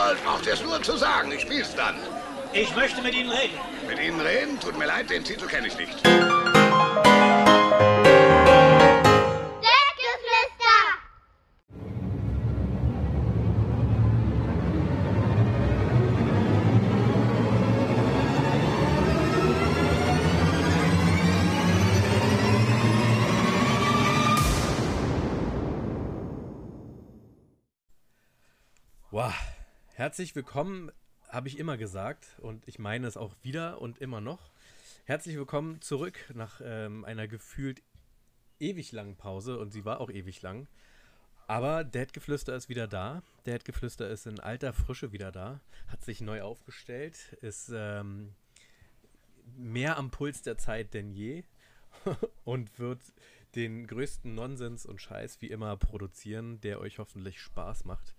Jawohl, braucht es nur zu sagen. Ich spiel's dann. Ich möchte mit Ihnen reden. Mit Ihnen reden? Tut mir leid, den Titel kenne ich nicht. Herzlich willkommen, habe ich immer gesagt und ich meine es auch wieder und immer noch. Herzlich willkommen zurück nach ähm, einer gefühlt ewig langen Pause und sie war auch ewig lang. Aber Dad-Geflüster ist wieder da. Dad-Geflüster ist in alter Frische wieder da, hat sich neu aufgestellt, ist ähm, mehr am Puls der Zeit denn je und wird den größten Nonsens und Scheiß wie immer produzieren, der euch hoffentlich Spaß macht.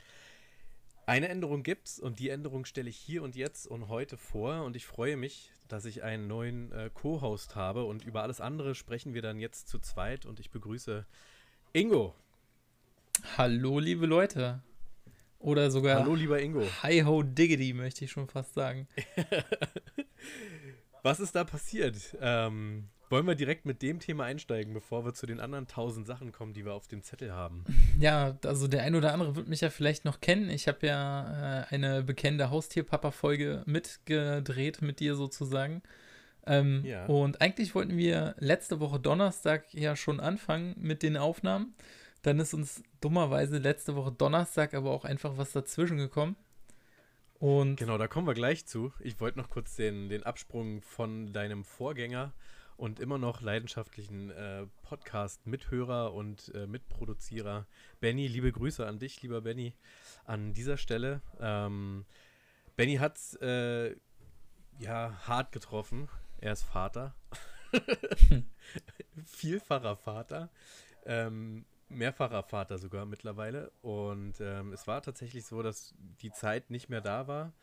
Eine Änderung gibt's und die Änderung stelle ich hier und jetzt und heute vor und ich freue mich, dass ich einen neuen äh, Co-Host habe und über alles andere sprechen wir dann jetzt zu zweit und ich begrüße Ingo. Hallo, liebe Leute. Oder sogar Hallo lieber Ingo. Hi ho diggity, möchte ich schon fast sagen. Was ist da passiert? Ähm, wollen wir direkt mit dem Thema einsteigen, bevor wir zu den anderen tausend Sachen kommen, die wir auf dem Zettel haben? Ja, also der ein oder andere wird mich ja vielleicht noch kennen. Ich habe ja äh, eine bekannte Haustierpapa-Folge mitgedreht mit dir sozusagen. Ähm, Ja. Und eigentlich wollten wir letzte Woche Donnerstag ja schon anfangen mit den Aufnahmen. Dann ist uns dummerweise letzte Woche Donnerstag aber auch einfach was dazwischen gekommen. Und Genau, da kommen wir gleich zu. Ich wollte noch kurz den, den Absprung von deinem Vorgänger und immer noch leidenschaftlichen äh, Podcast-Mithörer und äh, Mitproduzierer Benny. Liebe Grüße an dich, lieber Benny, an dieser Stelle. Ähm, Benny hat äh, ja hart getroffen. Er ist Vater. Vielfacher Vater. Ähm, mehrfacher Vater sogar mittlerweile. Und ähm, es war tatsächlich so, dass die Zeit nicht mehr da war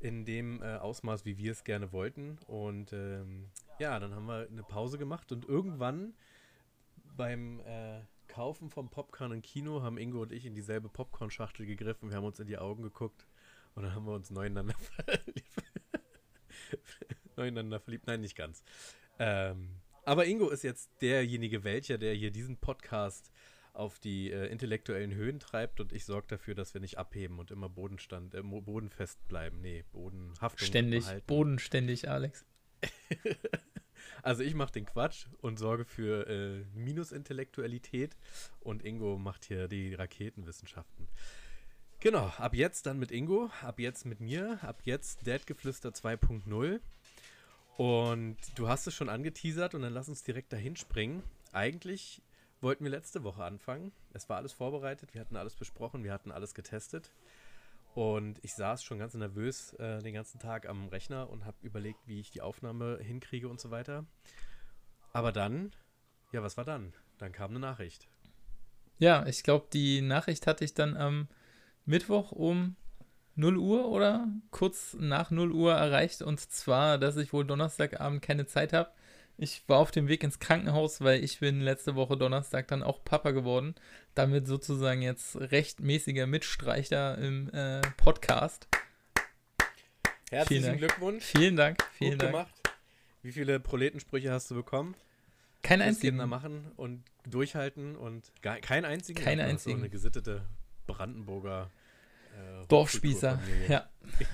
in dem äh, Ausmaß, wie wir es gerne wollten. Und ähm, ja, dann haben wir eine Pause gemacht und irgendwann beim äh, Kaufen vom Popcorn im Kino haben Ingo und ich in dieselbe Popcorn-Schachtel gegriffen. Wir haben uns in die Augen geguckt und dann haben wir uns neueinander verliebt. neueinander verliebt. Nein, nicht ganz. Ähm, aber Ingo ist jetzt derjenige welcher, der hier diesen Podcast auf die äh, intellektuellen Höhen treibt und ich sorge dafür, dass wir nicht abheben und immer Bodenstand, äh, bodenfest bleiben. Nee, Bodenhaftung ständig, behalten. bodenständig, Alex. Also ich mache den Quatsch und sorge für äh, Minusintellektualität und Ingo macht hier die Raketenwissenschaften. Genau, ab jetzt dann mit Ingo, ab jetzt mit mir, ab jetzt Dadgeflüster 2.0. Und du hast es schon angeteasert und dann lass uns direkt dahin springen. Eigentlich wollten wir letzte Woche anfangen. Es war alles vorbereitet, wir hatten alles besprochen, wir hatten alles getestet. Und ich saß schon ganz nervös äh, den ganzen Tag am Rechner und habe überlegt, wie ich die Aufnahme hinkriege und so weiter. Aber dann, ja, was war dann? Dann kam eine Nachricht. Ja, ich glaube, die Nachricht hatte ich dann am Mittwoch um 0 Uhr oder kurz nach 0 Uhr erreicht. Und zwar, dass ich wohl Donnerstagabend keine Zeit habe. Ich war auf dem Weg ins Krankenhaus, weil ich bin letzte Woche Donnerstag dann auch Papa geworden. Damit sozusagen jetzt rechtmäßiger Mitstreicher im äh, Podcast. Herzlichen Dank. Glückwunsch. Vielen Dank, vielen Gut Dank. gemacht. Wie viele Proletensprüche hast du bekommen? Kein einzigen. da machen und durchhalten und gar, einzigen? Ja, das ist einzigen. So eine gesittete Brandenburger äh, Dorfspießer. Ja,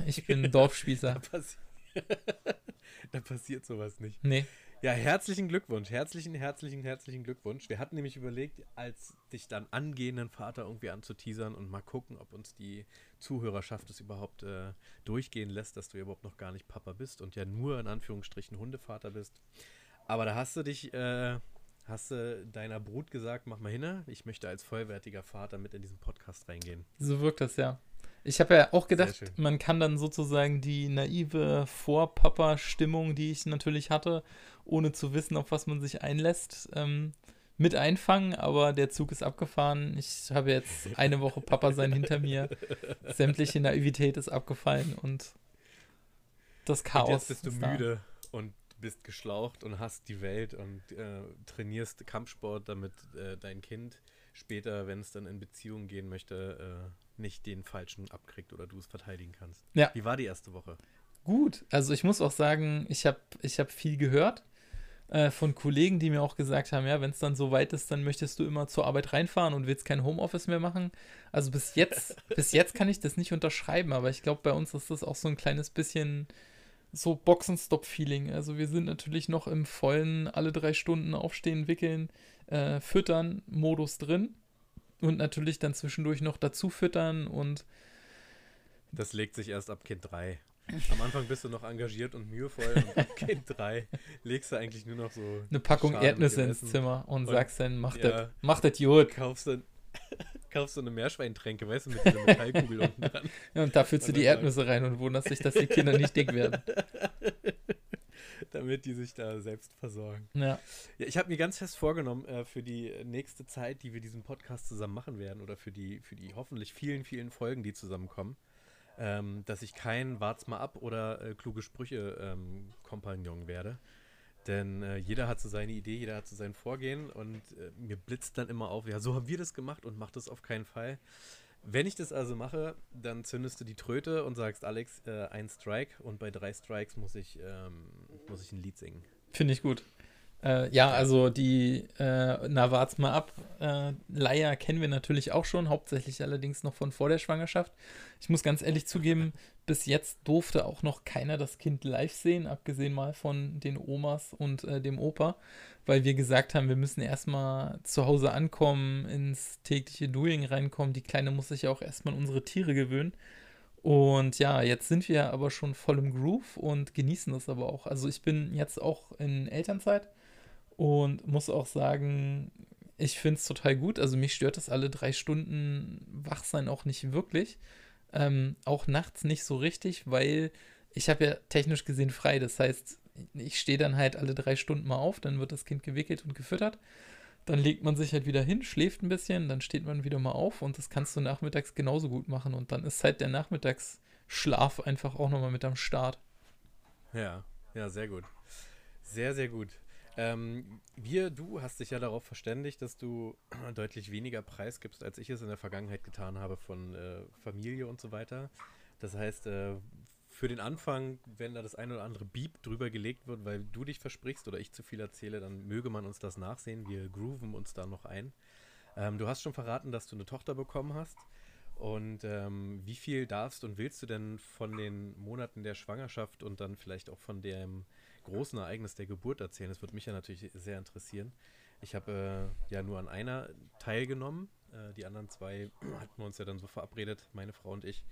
ich bin Dorfspießer. Da, passi da passiert sowas nicht. Nee, Ja, herzlichen Glückwunsch, herzlichen, herzlichen, herzlichen Glückwunsch. Wir hatten nämlich überlegt, als dich dann angehenden Vater irgendwie anzuteasern und mal gucken, ob uns die Zuhörerschaft es überhaupt äh, durchgehen lässt, dass du überhaupt noch gar nicht Papa bist und ja nur in Anführungsstrichen Hundevater bist. Aber da hast du dich, äh, hast du deiner Brut gesagt, mach mal hin, ich möchte als vollwertiger Vater mit in diesen Podcast reingehen. So wirkt das ja. Ich habe ja auch gedacht, man kann dann sozusagen die naive Vorpapa-Stimmung, die ich natürlich hatte, ohne zu wissen, auf was man sich einlässt, ähm, mit einfangen, aber der Zug ist abgefahren. Ich habe jetzt eine Woche Papa sein hinter mir. Sämtliche Naivität ist abgefallen und das Chaos. Und jetzt bist du ist da. müde und bist geschlaucht und hast die Welt und äh, trainierst Kampfsport, damit äh, dein Kind später, wenn es dann in Beziehung gehen möchte, nicht den falschen abkriegt oder du es verteidigen kannst. Ja. Wie war die erste Woche? Gut, also ich muss auch sagen, ich habe ich hab viel gehört äh, von Kollegen, die mir auch gesagt haben, ja, wenn es dann so weit ist, dann möchtest du immer zur Arbeit reinfahren und willst kein Homeoffice mehr machen. Also bis jetzt, bis jetzt kann ich das nicht unterschreiben, aber ich glaube, bei uns ist das auch so ein kleines bisschen so Boxenstopp-Feeling. Also wir sind natürlich noch im vollen alle drei Stunden aufstehen, wickeln, äh, füttern Modus drin und natürlich dann zwischendurch noch dazu füttern und Das legt sich erst ab Kind 3. Am Anfang bist du noch engagiert und mühevoll und ab Kind 3 legst du eigentlich nur noch so. eine Packung Schalen Erdnüsse ins Essen. Zimmer und, Und- sagst dann, mach ja. das, mach das gut. Kaufst du, kaufst du eine Meerschweintränke, weißt du, mit dieser Metallkugel unten dran. Ja, und da füllst du die dann Erdnüsse rein und wunderst dich, dass die Kinder nicht dick werden. Damit die sich da selbst versorgen. Ja, Ja, ich habe mir ganz fest vorgenommen, äh, für die nächste Zeit, die wir diesen Podcast zusammen machen werden, oder für die, für die hoffentlich vielen, vielen Folgen, die zusammenkommen, ähm, dass ich kein Wart's mal ab oder äh, kluge Sprüche ähm, Kompagnon werde. Denn äh, jeder hat so seine Idee, jeder hat so sein Vorgehen und äh, mir blitzt dann immer auf, ja, so haben wir das gemacht und mach das auf keinen Fall. Wenn ich das also mache, dann zündest du die Tröte und sagst, Alex, äh, ein Strike und bei drei Strikes muss ich, ähm, muss ich ein Lied singen. finde ich gut. Äh, ja, also die, äh, na, wart's mal ab. Äh, Leier kennen wir natürlich auch schon, hauptsächlich allerdings noch von vor der Schwangerschaft. Ich muss ganz ehrlich zugeben, bis jetzt durfte auch noch keiner das Kind live sehen, abgesehen mal von den Omas und äh, dem Opa, weil wir gesagt haben, wir müssen erstmal zu Hause ankommen, ins tägliche Doing reinkommen. Die Kleine muss sich ja auch erstmal an unsere Tiere gewöhnen. Und ja, jetzt sind wir aber schon voll im Groove und genießen das aber auch. Also ich bin jetzt auch in Elternzeit und muss auch sagen, ich finde es total gut. Also mich stört das alle drei Stunden Wachsein auch nicht wirklich. Ähm, auch nachts nicht so richtig, weil ich habe ja technisch gesehen frei. Das heißt, ich stehe dann halt alle drei Stunden mal auf, dann wird das Kind gewickelt und gefüttert. Dann legt man sich halt wieder hin, schläft ein bisschen, dann steht man wieder mal auf und das kannst du nachmittags genauso gut machen. Und dann ist halt der Nachmittagsschlaf einfach auch nochmal mit am Start. Ja, ja, sehr gut. Sehr, sehr gut. Ähm, wir, du hast dich ja darauf verständigt, dass du deutlich weniger Preis gibst, als ich es in der Vergangenheit getan habe von äh, Familie und so weiter. Das heißt, äh, für den Anfang, wenn da das eine oder andere Beep drüber gelegt wird, weil du dich versprichst oder ich zu viel erzähle, dann möge man uns das nachsehen. Wir grooven uns da noch ein. Ähm, du hast schon verraten, dass du eine Tochter bekommen hast. Und ähm, wie viel darfst und willst du denn von den Monaten der Schwangerschaft und dann vielleicht auch von dem großen Ereignis der Geburt erzählen? Das würde mich ja natürlich sehr interessieren. Ich habe äh, ja nur an einer teilgenommen. Äh, die anderen zwei hatten wir uns ja dann so verabredet, meine Frau und ich,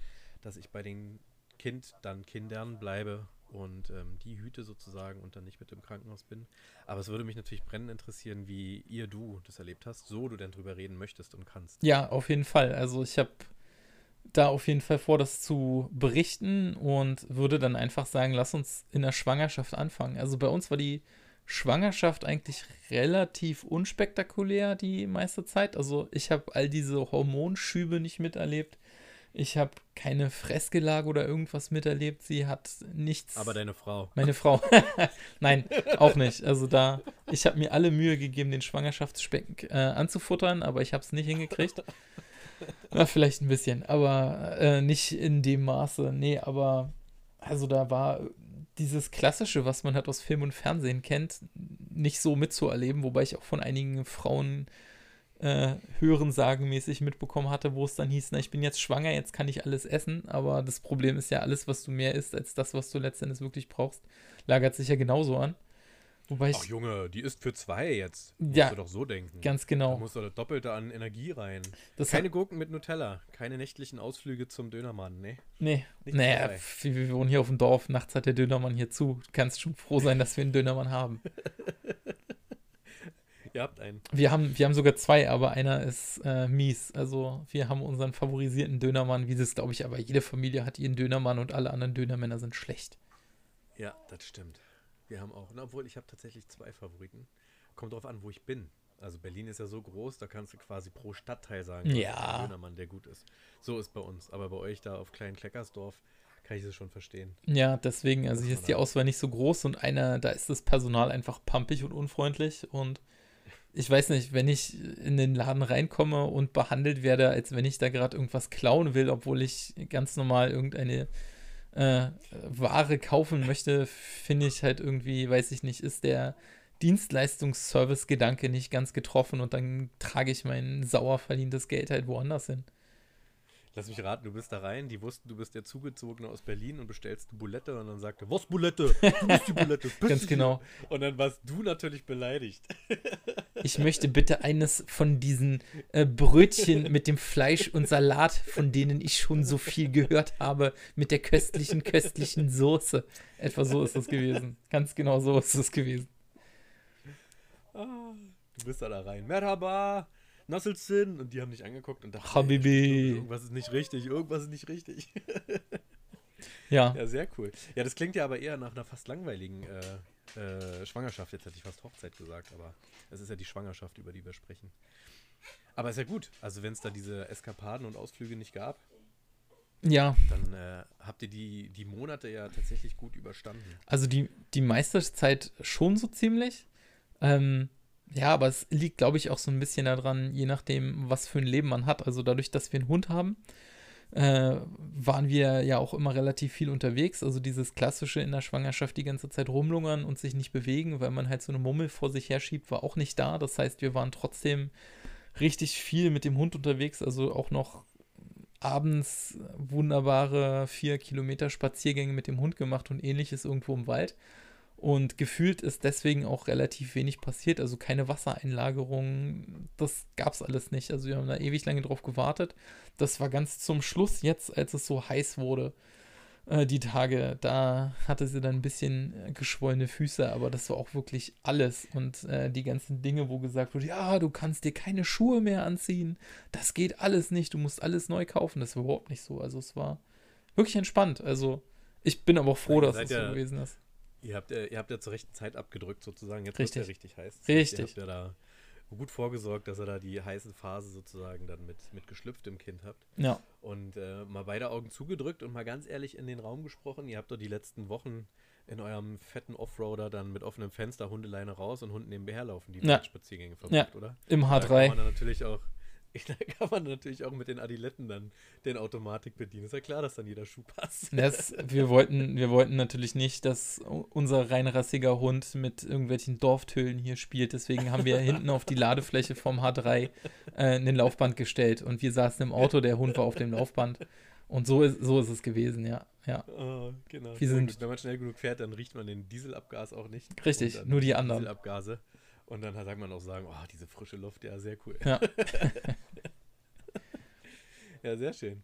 dass ich bei den Kind, dann Kindern bleibe und ähm, die hüte sozusagen und dann nicht mit im Krankenhaus bin. Aber es würde mich natürlich brennend interessieren, wie ihr du das erlebt hast, so du denn drüber reden möchtest und kannst. Ja, auf jeden Fall. Also ich habe da auf jeden Fall vor, das zu berichten und würde dann einfach sagen, lass uns in der Schwangerschaft anfangen. Also bei uns war die Schwangerschaft eigentlich relativ unspektakulär die meiste Zeit. Also ich habe all diese Hormonschübe nicht miterlebt. Ich habe keine Fressgelage oder irgendwas miterlebt. Sie hat nichts. Aber deine Frau. Meine Frau. Nein, auch nicht. Also da, ich habe mir alle Mühe gegeben, den Schwangerschaftsspeck äh, anzufuttern, aber ich habe es nicht hingekriegt. Na, vielleicht ein bisschen, aber äh, nicht in dem Maße. Nee, aber also da war dieses Klassische, was man halt aus Film und Fernsehen kennt, nicht so mitzuerleben, wobei ich auch von einigen Frauen äh, hören sagen mäßig mitbekommen hatte, wo es dann hieß, na, ich bin jetzt schwanger, jetzt kann ich alles essen, aber das Problem ist ja, alles, was du mehr isst, als das, was du letztendlich wirklich brauchst, lagert sich ja genauso an. Wobei ich, Ach Junge, die ist für zwei jetzt. Musst Ja, du doch so denken. ganz Da genau, muss doch das Doppelte an Energie rein. das Keine Gurken mit Nutella, keine nächtlichen Ausflüge zum Dönermann, ne? nee, nicht naja, wir, wir wohnen hier auf dem Dorf, nachts hat der Dönermann hier zu, du kannst schon froh sein, dass wir einen Dönermann haben. Ihr habt einen. Wir haben, wir haben sogar zwei, aber einer ist äh, mies. Also wir haben unseren favorisierten Dönermann, wie das glaube ich, aber jede Familie hat ihren Dönermann und alle anderen Dönermänner sind schlecht. Ja, das stimmt. Wir haben auch, na, obwohl ich habe tatsächlich zwei Favoriten. Kommt drauf an, wo ich bin. Also Berlin ist ja so groß, da kannst du quasi pro Stadtteil sagen, Ja. Dönermann, der gut ist. So ist bei uns. Aber bei euch da auf kleinen Kleckersdorf kann ich das schon verstehen. Ja, deswegen, also hier ist die Auswahl nicht so groß und einer, da ist das Personal einfach pampig und unfreundlich und ich weiß nicht, wenn ich in den Laden reinkomme und behandelt werde, als wenn ich da gerade irgendwas klauen will, obwohl ich ganz normal irgendeine äh, Ware kaufen möchte, finde ich halt irgendwie, weiß ich nicht, ist der Dienstleistungsservice-Gedanke nicht ganz getroffen und dann trage ich mein sauer verdientes Geld halt woanders hin. Lass mich raten, du bist da rein, die wussten, du bist der Zugezogene aus Berlin und bestellst eine Bulette und dann sagte, was Bulette? Du bist die Bulette. Ganz genau. Und dann warst du natürlich beleidigt. Ich möchte bitte eines von diesen äh, Brötchen mit dem Fleisch und Salat, von denen ich schon so viel gehört habe, mit der köstlichen, köstlichen Soße. Etwa so ist es gewesen. Ganz genau so ist es gewesen. Ah, du bist da, da rein. Merhaba, Nasselzin. Und die haben dich angeguckt und dachten, Habibi. ey, irgendwas ist nicht richtig, irgendwas ist nicht richtig. Ja, Ja, sehr cool. Ja, das klingt ja aber eher nach einer fast langweiligen äh, äh, Schwangerschaft. Jetzt hätte ich fast Hochzeit gesagt, aber es ist ja die Schwangerschaft, über die wir sprechen. Aber ist ja gut. Also wenn es da diese Eskapaden und Ausflüge nicht gab, ja. dann äh, habt ihr die, die Monate ja tatsächlich gut überstanden. Also die, die meiste Zeit schon so ziemlich. Ähm, ja, aber es liegt, glaube ich, auch so ein bisschen daran, je nachdem, was für ein Leben man hat. Also dadurch, dass wir einen Hund haben, äh, waren wir ja auch immer relativ viel unterwegs. Also dieses klassische in der Schwangerschaft die ganze Zeit rumlungern und sich nicht bewegen, weil man halt so eine Mummel vor sich herschiebt, war auch nicht da. Das heißt, wir waren trotzdem richtig viel mit dem Hund unterwegs. Also auch noch abends wunderbare vier Kilometer Spaziergänge mit dem Hund gemacht und ähnliches irgendwo im Wald. Und gefühlt ist deswegen auch relativ wenig passiert, also keine Wassereinlagerung, das gab es alles nicht. Also wir haben da ewig lange drauf gewartet. Das war ganz zum Schluss jetzt, als es so heiß wurde, äh, die Tage, da hatte sie dann ein bisschen äh, geschwollene Füße, aber das war auch wirklich alles. Und äh, die ganzen Dinge, wo gesagt wurde, ja, du kannst dir keine Schuhe mehr anziehen, das geht alles nicht, du musst alles neu kaufen, das war überhaupt nicht so. Also es war wirklich entspannt. Also ich bin aber auch froh, dass es so ja- gewesen ist. Ihr habt, äh, ihr habt ja zur rechten Zeit abgedrückt sozusagen. Jetzt Richtig. ja richtig heiß. Richtig. Ihr habt ja da gut vorgesorgt, dass ihr da die heiße Phase sozusagen dann mit, mit geschlüpftem Kind habt. Ja. Und äh, mal beide Augen zugedrückt und mal ganz ehrlich in den Raum gesprochen. Ihr habt doch die letzten Wochen in eurem fetten Offroader dann mit offenem Fenster Hundeleine raus und Hunden nebenher laufen, die Ja. Spaziergänge verbracht, oder? Im Da kann H3. man dann natürlich auch, da kann man natürlich auch mit den Adiletten dann den Automatik bedienen. Ist ja klar, dass dann jeder Schuh passt. Das, wir, wollten, wir wollten natürlich nicht, dass unser reinrassiger Hund mit irgendwelchen Dorftölen hier spielt. Deswegen haben wir hinten auf die Ladefläche vom H3 äh, ein Laufband gestellt. Und wir saßen im Auto, der Hund war auf dem Laufband. Und so ist, so ist es gewesen, ja. ja. Oh, genau. Wir sind-. Wenn man schnell genug fährt, dann riecht man den Dieselabgas auch nicht. Richtig, nur die anderen. Dieselabgase. Und dann sagt man auch sagen, oh, diese frische Luft, ja, sehr cool. Ja. Ja, sehr schön.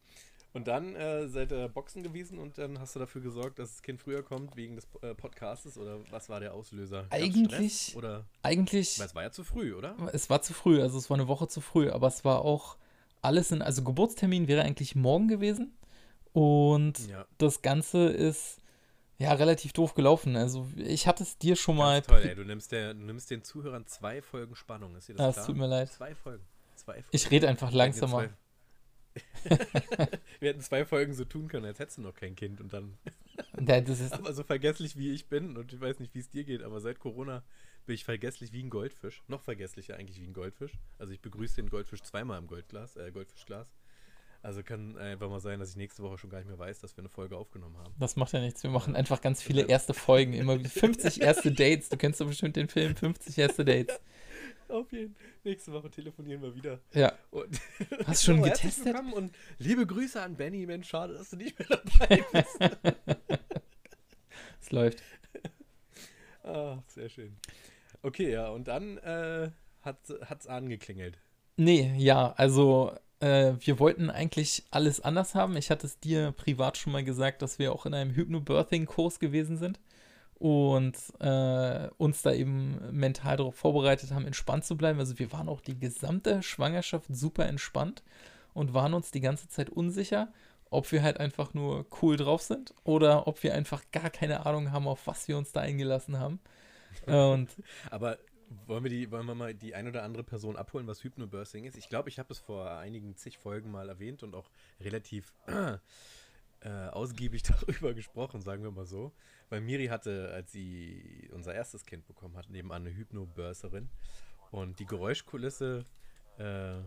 Und dann äh, seid ihr Boxen gewesen und dann hast du dafür gesorgt, dass das Kind früher kommt wegen des äh, Podcastes oder was war der Auslöser? Gab's Eigentlich- Stress Oder Eigentlich, weil es war ja zu früh, oder? es war zu früh, also es war eine Woche zu früh, aber es war auch alles in, also Geburtstermin wäre eigentlich morgen gewesen. Und Ja. das Ganze ist ja relativ doof gelaufen. Also ich hatte es dir schon mal. Toll, ey. Du nimmst, der, du nimmst den Zuhörern zwei Folgen Spannung. Ist dir das Ah, klar? es tut mir leid. Zwei Folgen. Zwei Folgen. Ich rede einfach langsamer. Wir hätten zwei Folgen so tun können, als hättest du noch kein Kind und dann Ja, das ist, Aber so vergesslich wie ich bin, und ich weiß nicht, wie es dir geht, aber seit Corona bin ich vergesslich wie ein Goldfisch. Noch vergesslicher eigentlich wie ein Goldfisch. Also ich begrüße den Goldfisch zweimal im Goldglas, äh, Goldfischglas. Also kann einfach mal sein, dass ich nächste Woche schon gar nicht mehr weiß, dass wir eine Folge aufgenommen haben. das macht ja nichts. Wir machen einfach ganz viele erste Folgen. Immer wieder 50 erste Dates. Du kennst doch bestimmt den Film 50 erste Dates. Auf jeden Fall. Nächste Woche telefonieren wir wieder. Ja. Und Hast du schon herzlich getestet? Und liebe Grüße an Benny. Mensch, schade, dass du nicht mehr dabei bist. Es läuft. ah, sehr schön. Okay, ja, und dann äh, hat es angeklingelt. Nee, ja, also äh, wir wollten eigentlich alles anders haben. Ich hatte es dir privat schon mal gesagt, dass wir auch in einem Hypnobirthing-Kurs gewesen sind und äh, uns da eben mental darauf vorbereitet haben, entspannt zu bleiben. Also wir waren auch die gesamte Schwangerschaft super entspannt und waren uns die ganze Zeit unsicher, ob wir halt einfach nur cool drauf sind oder ob wir einfach gar keine Ahnung haben, auf was wir uns da eingelassen haben. Und Aber wollen wir, die, wollen wir mal die ein oder andere Person abholen, was Hypnobirthing ist? Ich glaube, ich habe es vor einigen zig Folgen mal erwähnt und auch relativ äh, ausgiebig darüber gesprochen, sagen wir mal so. Weil Miri hatte, als sie unser erstes Kind bekommen hat, nebenan eine Hypnobirtherin. Und die Geräuschkulisse äh,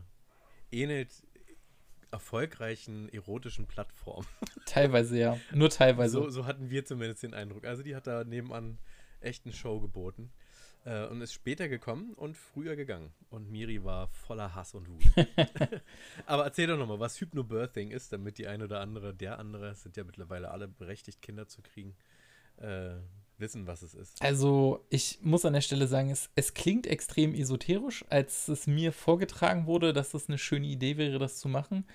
ähnelt erfolgreichen erotischen Plattformen. Teilweise ja, nur teilweise. So, so hatten wir zumindest den Eindruck. Also die hat da nebenan echt eine Show geboten. Äh, und ist später gekommen und früher gegangen. Und Miri war voller Hass und Wut. Aber erzähl doch nochmal, was Hypnobirthing ist, damit die eine oder andere, der andere, sind ja mittlerweile alle berechtigt, Kinder zu kriegen, äh, wissen, was es ist. Also, ich muss an der Stelle sagen, es, es klingt extrem esoterisch. Als es mir vorgetragen wurde, dass das eine schöne Idee wäre, das zu machen,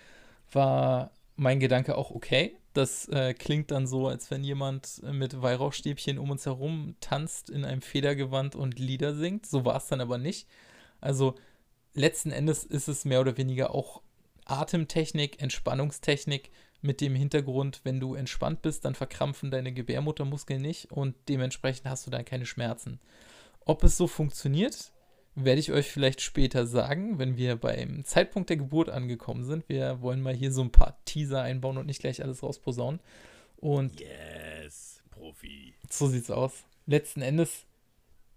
war mein Gedanke auch okay. Das äh, klingt dann so, als wenn jemand mit Weihrauchstäbchen um uns herum tanzt in einem Federgewand und Lieder singt. So war es dann aber nicht. Also letzten Endes ist es mehr oder weniger auch Atemtechnik, Entspannungstechnik mit dem Hintergrund, wenn du entspannt bist, dann verkrampfen deine Gebärmuttermuskeln nicht und dementsprechend hast du dann keine Schmerzen. Ob es so funktioniert, werde ich euch vielleicht später sagen, wenn wir beim Zeitpunkt der Geburt angekommen sind. Wir wollen mal hier so ein paar Teaser einbauen und nicht gleich alles rausposaunen. Und yes, Profi. So sieht's aus. Letzten Endes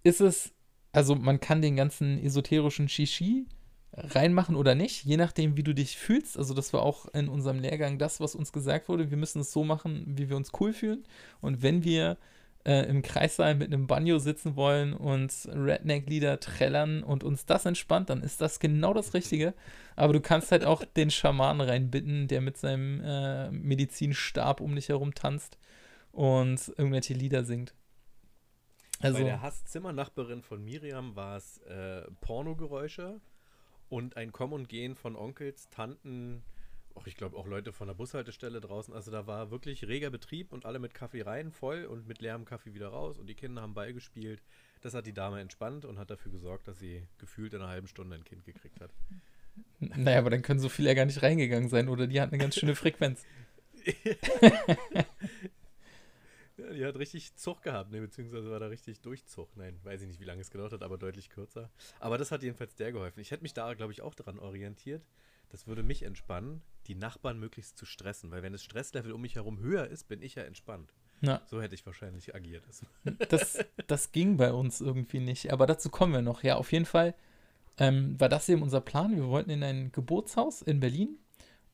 ist es, also man kann den ganzen esoterischen Shishi reinmachen oder nicht, je nachdem, wie du dich fühlst. Also das war auch in unserem Lehrgang das, was uns gesagt wurde. Wir müssen es so machen, wie wir uns cool fühlen. Und wenn wir äh, im Kreissaal mit einem Banjo sitzen wollen und Redneck-Lieder trällern und uns das entspannt, dann ist das genau das Richtige. Aber du kannst halt auch den Schamanen reinbitten, der mit seinem äh, Medizinstab um dich herum tanzt und irgendwelche Lieder singt. Also, Bei der Hasszimmernachbarin von Miriam war es äh, Pornogeräusche und ein Kommen und Gehen von Onkels, Tanten, auch ich glaube auch Leute von der Bushaltestelle draußen. Also da war wirklich reger Betrieb und alle mit Kaffee rein, voll und mit leerem Kaffee wieder raus und die Kinder haben Ball gespielt. Das hat die Dame entspannt und hat dafür gesorgt, dass sie gefühlt in einer halben Stunde ein Kind gekriegt hat. Naja, aber dann können so viele ja gar nicht reingegangen sein oder die hat eine ganz schöne Frequenz. ja, die hat richtig Zug gehabt, ne? beziehungsweise war da richtig Durchzug. Nein, weiß ich nicht, wie lange es gedauert hat, aber deutlich kürzer. Aber das hat jedenfalls der geholfen. Ich hätte mich da, glaube ich, auch daran orientiert. Das würde mich entspannen, die Nachbarn möglichst zu stressen, weil wenn das Stresslevel um mich herum höher ist, bin ich ja entspannt. Ja. So hätte ich wahrscheinlich agiert. Das, das ging bei uns irgendwie nicht, aber dazu kommen wir noch. Ja, auf jeden Fall ähm, war das eben unser Plan. Wir wollten in ein Geburtshaus in Berlin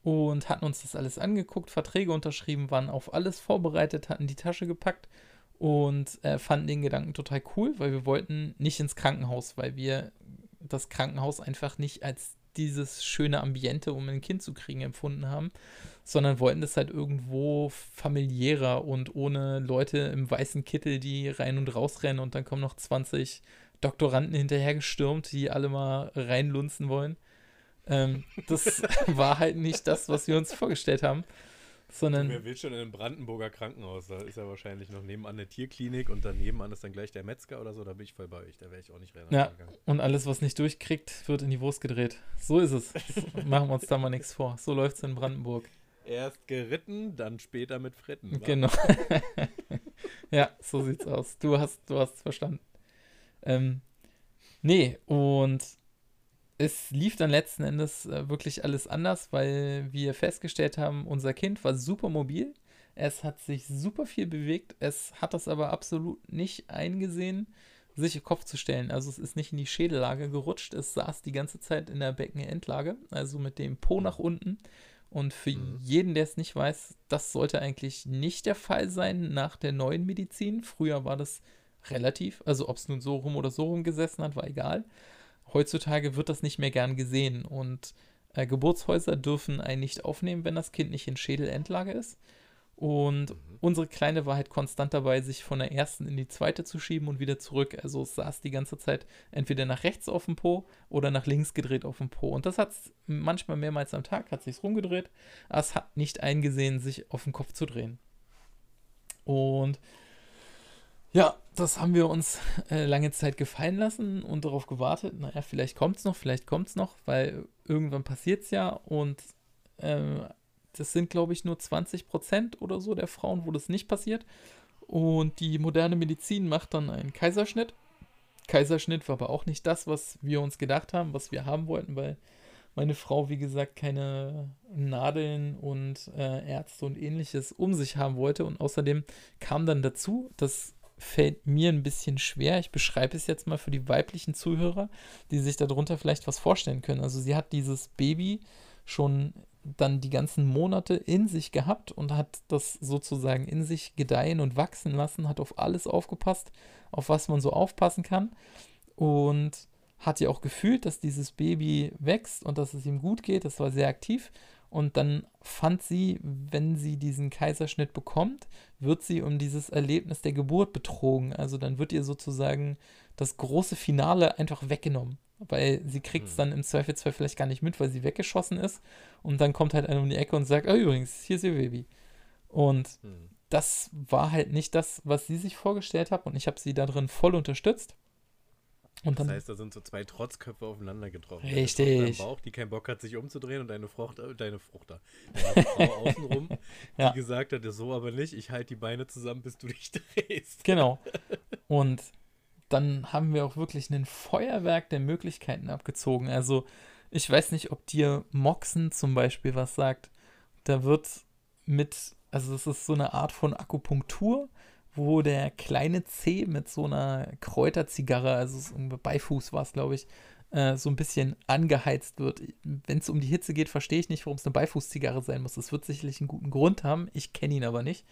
und hatten uns das alles angeguckt, Verträge unterschrieben, waren auf alles vorbereitet, hatten die Tasche gepackt und äh, fanden den Gedanken total cool, weil wir wollten nicht ins Krankenhaus, weil wir das Krankenhaus einfach nicht als dieses schöne Ambiente, um ein Kind zu kriegen, empfunden haben, sondern wollten das halt irgendwo familiärer und ohne Leute im weißen Kittel, die rein und raus rennen und dann kommen noch 20 Doktoranden hinterhergestürmt, die alle mal reinlunzen wollen. Ähm, das war halt nicht das, was wir uns vorgestellt haben sondern. Wer will schon in einem Brandenburger Krankenhaus? Da ist ja wahrscheinlich noch nebenan eine Tierklinik und daneben an ist dann gleich der Metzger oder so. Da bin ich voll bei euch. Da wäre ich auch nicht rein. Ja, und alles, was nicht durchkriegt, wird in die Wurst gedreht. So ist es. Machen wir uns da mal nichts vor. So läuft es in Brandenburg. Erst geritten, dann später mit Fritten. Genau. ja, so sieht's aus. Du hast, du hast es verstanden. Ähm, nee, und es lief dann letzten Endes äh, wirklich alles anders, weil wir festgestellt haben, unser Kind war super mobil. Es hat sich super viel bewegt. Es hat das aber absolut nicht eingesehen, sich Kopf zu stellen. Also es ist nicht in die Schädellage gerutscht. Es saß die ganze Zeit in der Beckenendlage, also mit dem Po nach unten. Und für mhm. jeden, der es nicht weiß, das sollte eigentlich nicht der Fall sein nach der neuen Medizin. Früher war das relativ, also ob es nun so rum oder so rum gesessen hat, war egal heutzutage wird das nicht mehr gern gesehen und äh, Geburtshäuser dürfen einen nicht aufnehmen, wenn das Kind nicht in Schädelendlage ist. Und mhm. unsere Kleine war halt konstant dabei, sich von der ersten in die zweite zu schieben und wieder zurück. Also es saß die ganze Zeit entweder nach rechts auf dem Po oder nach links gedreht auf dem Po. Und das hat manchmal mehrmals am Tag, hat sich rumgedreht, aber es hat nicht eingesehen, sich auf den Kopf zu drehen. Und ja, das haben wir uns äh, lange Zeit gefallen lassen und darauf gewartet, naja, vielleicht kommt es noch, vielleicht kommt es noch, weil irgendwann passiert es ja und äh, das sind, glaube ich, nur 20 Prozent oder so der Frauen, wo das nicht passiert. Und die moderne Medizin macht dann einen Kaiserschnitt. Kaiserschnitt war aber auch nicht das, was wir uns gedacht haben, was wir haben wollten, weil meine Frau, wie gesagt, keine Nadeln und äh, Ärzte und ähnliches um sich haben wollte. Und außerdem kam dann dazu, dass fällt mir ein bisschen schwer. Ich beschreibe es jetzt mal für die weiblichen Zuhörer, die sich darunter vielleicht was vorstellen können. Also sie hat dieses Baby schon dann die ganzen Monate in sich gehabt und hat das sozusagen in sich gedeihen und wachsen lassen, hat auf alles aufgepasst, auf was man so aufpassen kann und hat ja auch gefühlt, dass dieses Baby wächst und dass es ihm gut geht. Das war sehr aktiv. Und dann fand sie, wenn sie diesen Kaiserschnitt bekommt, wird sie um dieses Erlebnis der Geburt betrogen. Also dann wird ihr sozusagen das große Finale einfach weggenommen. Weil sie kriegt es Hm. dann im Zweifelsfall vielleicht gar nicht mit, weil sie weggeschossen ist. Und dann kommt halt einer um die Ecke und sagt, ah, übrigens, hier ist ihr Baby. Und Hm. das war halt nicht das, was sie sich vorgestellt hat. Und ich habe sie darin voll unterstüzt. Und Das heißt, da sind so zwei Trotzköpfe aufeinander getroffen. Richtig. Im Bauch, die keinen Bock hat, sich umzudrehen und deine Frucht, äh, deine Fruchter, deine Frau außenrum, Ja. die gesagt hat, so aber nicht, ich halte die Beine zusammen, bis du dich drehst. Genau. Und dann haben wir auch wirklich ein Feuerwerk der Möglichkeiten abgezogen. Also, ich weiß nicht, ob dir Moxen zum Beispiel was sagt. Da wird mit, also es ist so eine Art von Akupunktur, wo der kleine Zeh mit so einer Kräuterzigarre, also so Beifuß war es, glaube ich, äh, so ein bisschen angeheizt wird. Wenn es um die Hitze geht, verstehe ich nicht, warum es eine Beifußzigarre sein muss. Das wird sicherlich einen guten Grund haben. Ich kenne ihn aber nicht.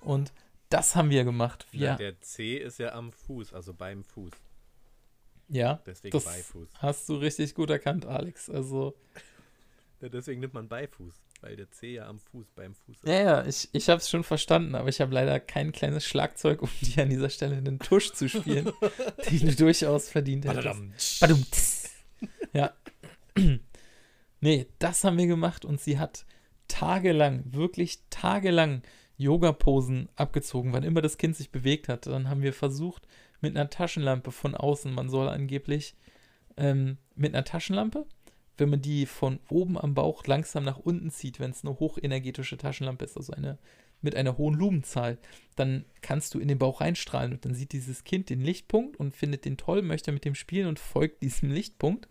Und das haben wir gemacht. Wir, Ja. Der C ist ja am Fuß, also beim Fuß. Ja, Deswegen das Beifuß. hast du richtig gut erkannt, Alex. Also, Ja, deswegen nimmt man Beifuß, weil der C ja am Fuß, beim Fuß ist. ja, ja, ich, ich habe es schon verstanden, aber ich habe leider kein kleines Schlagzeug, um dir an dieser Stelle einen Tusch zu spielen, den du durchaus verdient hättest. Badum. Ja. nee, das haben wir gemacht und sie hat tagelang, wirklich tagelang Yoga-Posen abgezogen, wann immer das Kind sich bewegt hat. Dann haben wir versucht, mit einer Taschenlampe von außen, man soll angeblich ähm, mit einer Taschenlampe, wenn man die von oben am Bauch langsam nach unten zieht, wenn es eine hochenergetische Taschenlampe ist, also eine mit einer hohen Lumenzahl, dann kannst du in den Bauch reinstrahlen und dann sieht dieses Kind den Lichtpunkt und findet den toll, möchte mit dem spielen und folgt diesem Lichtpunkt,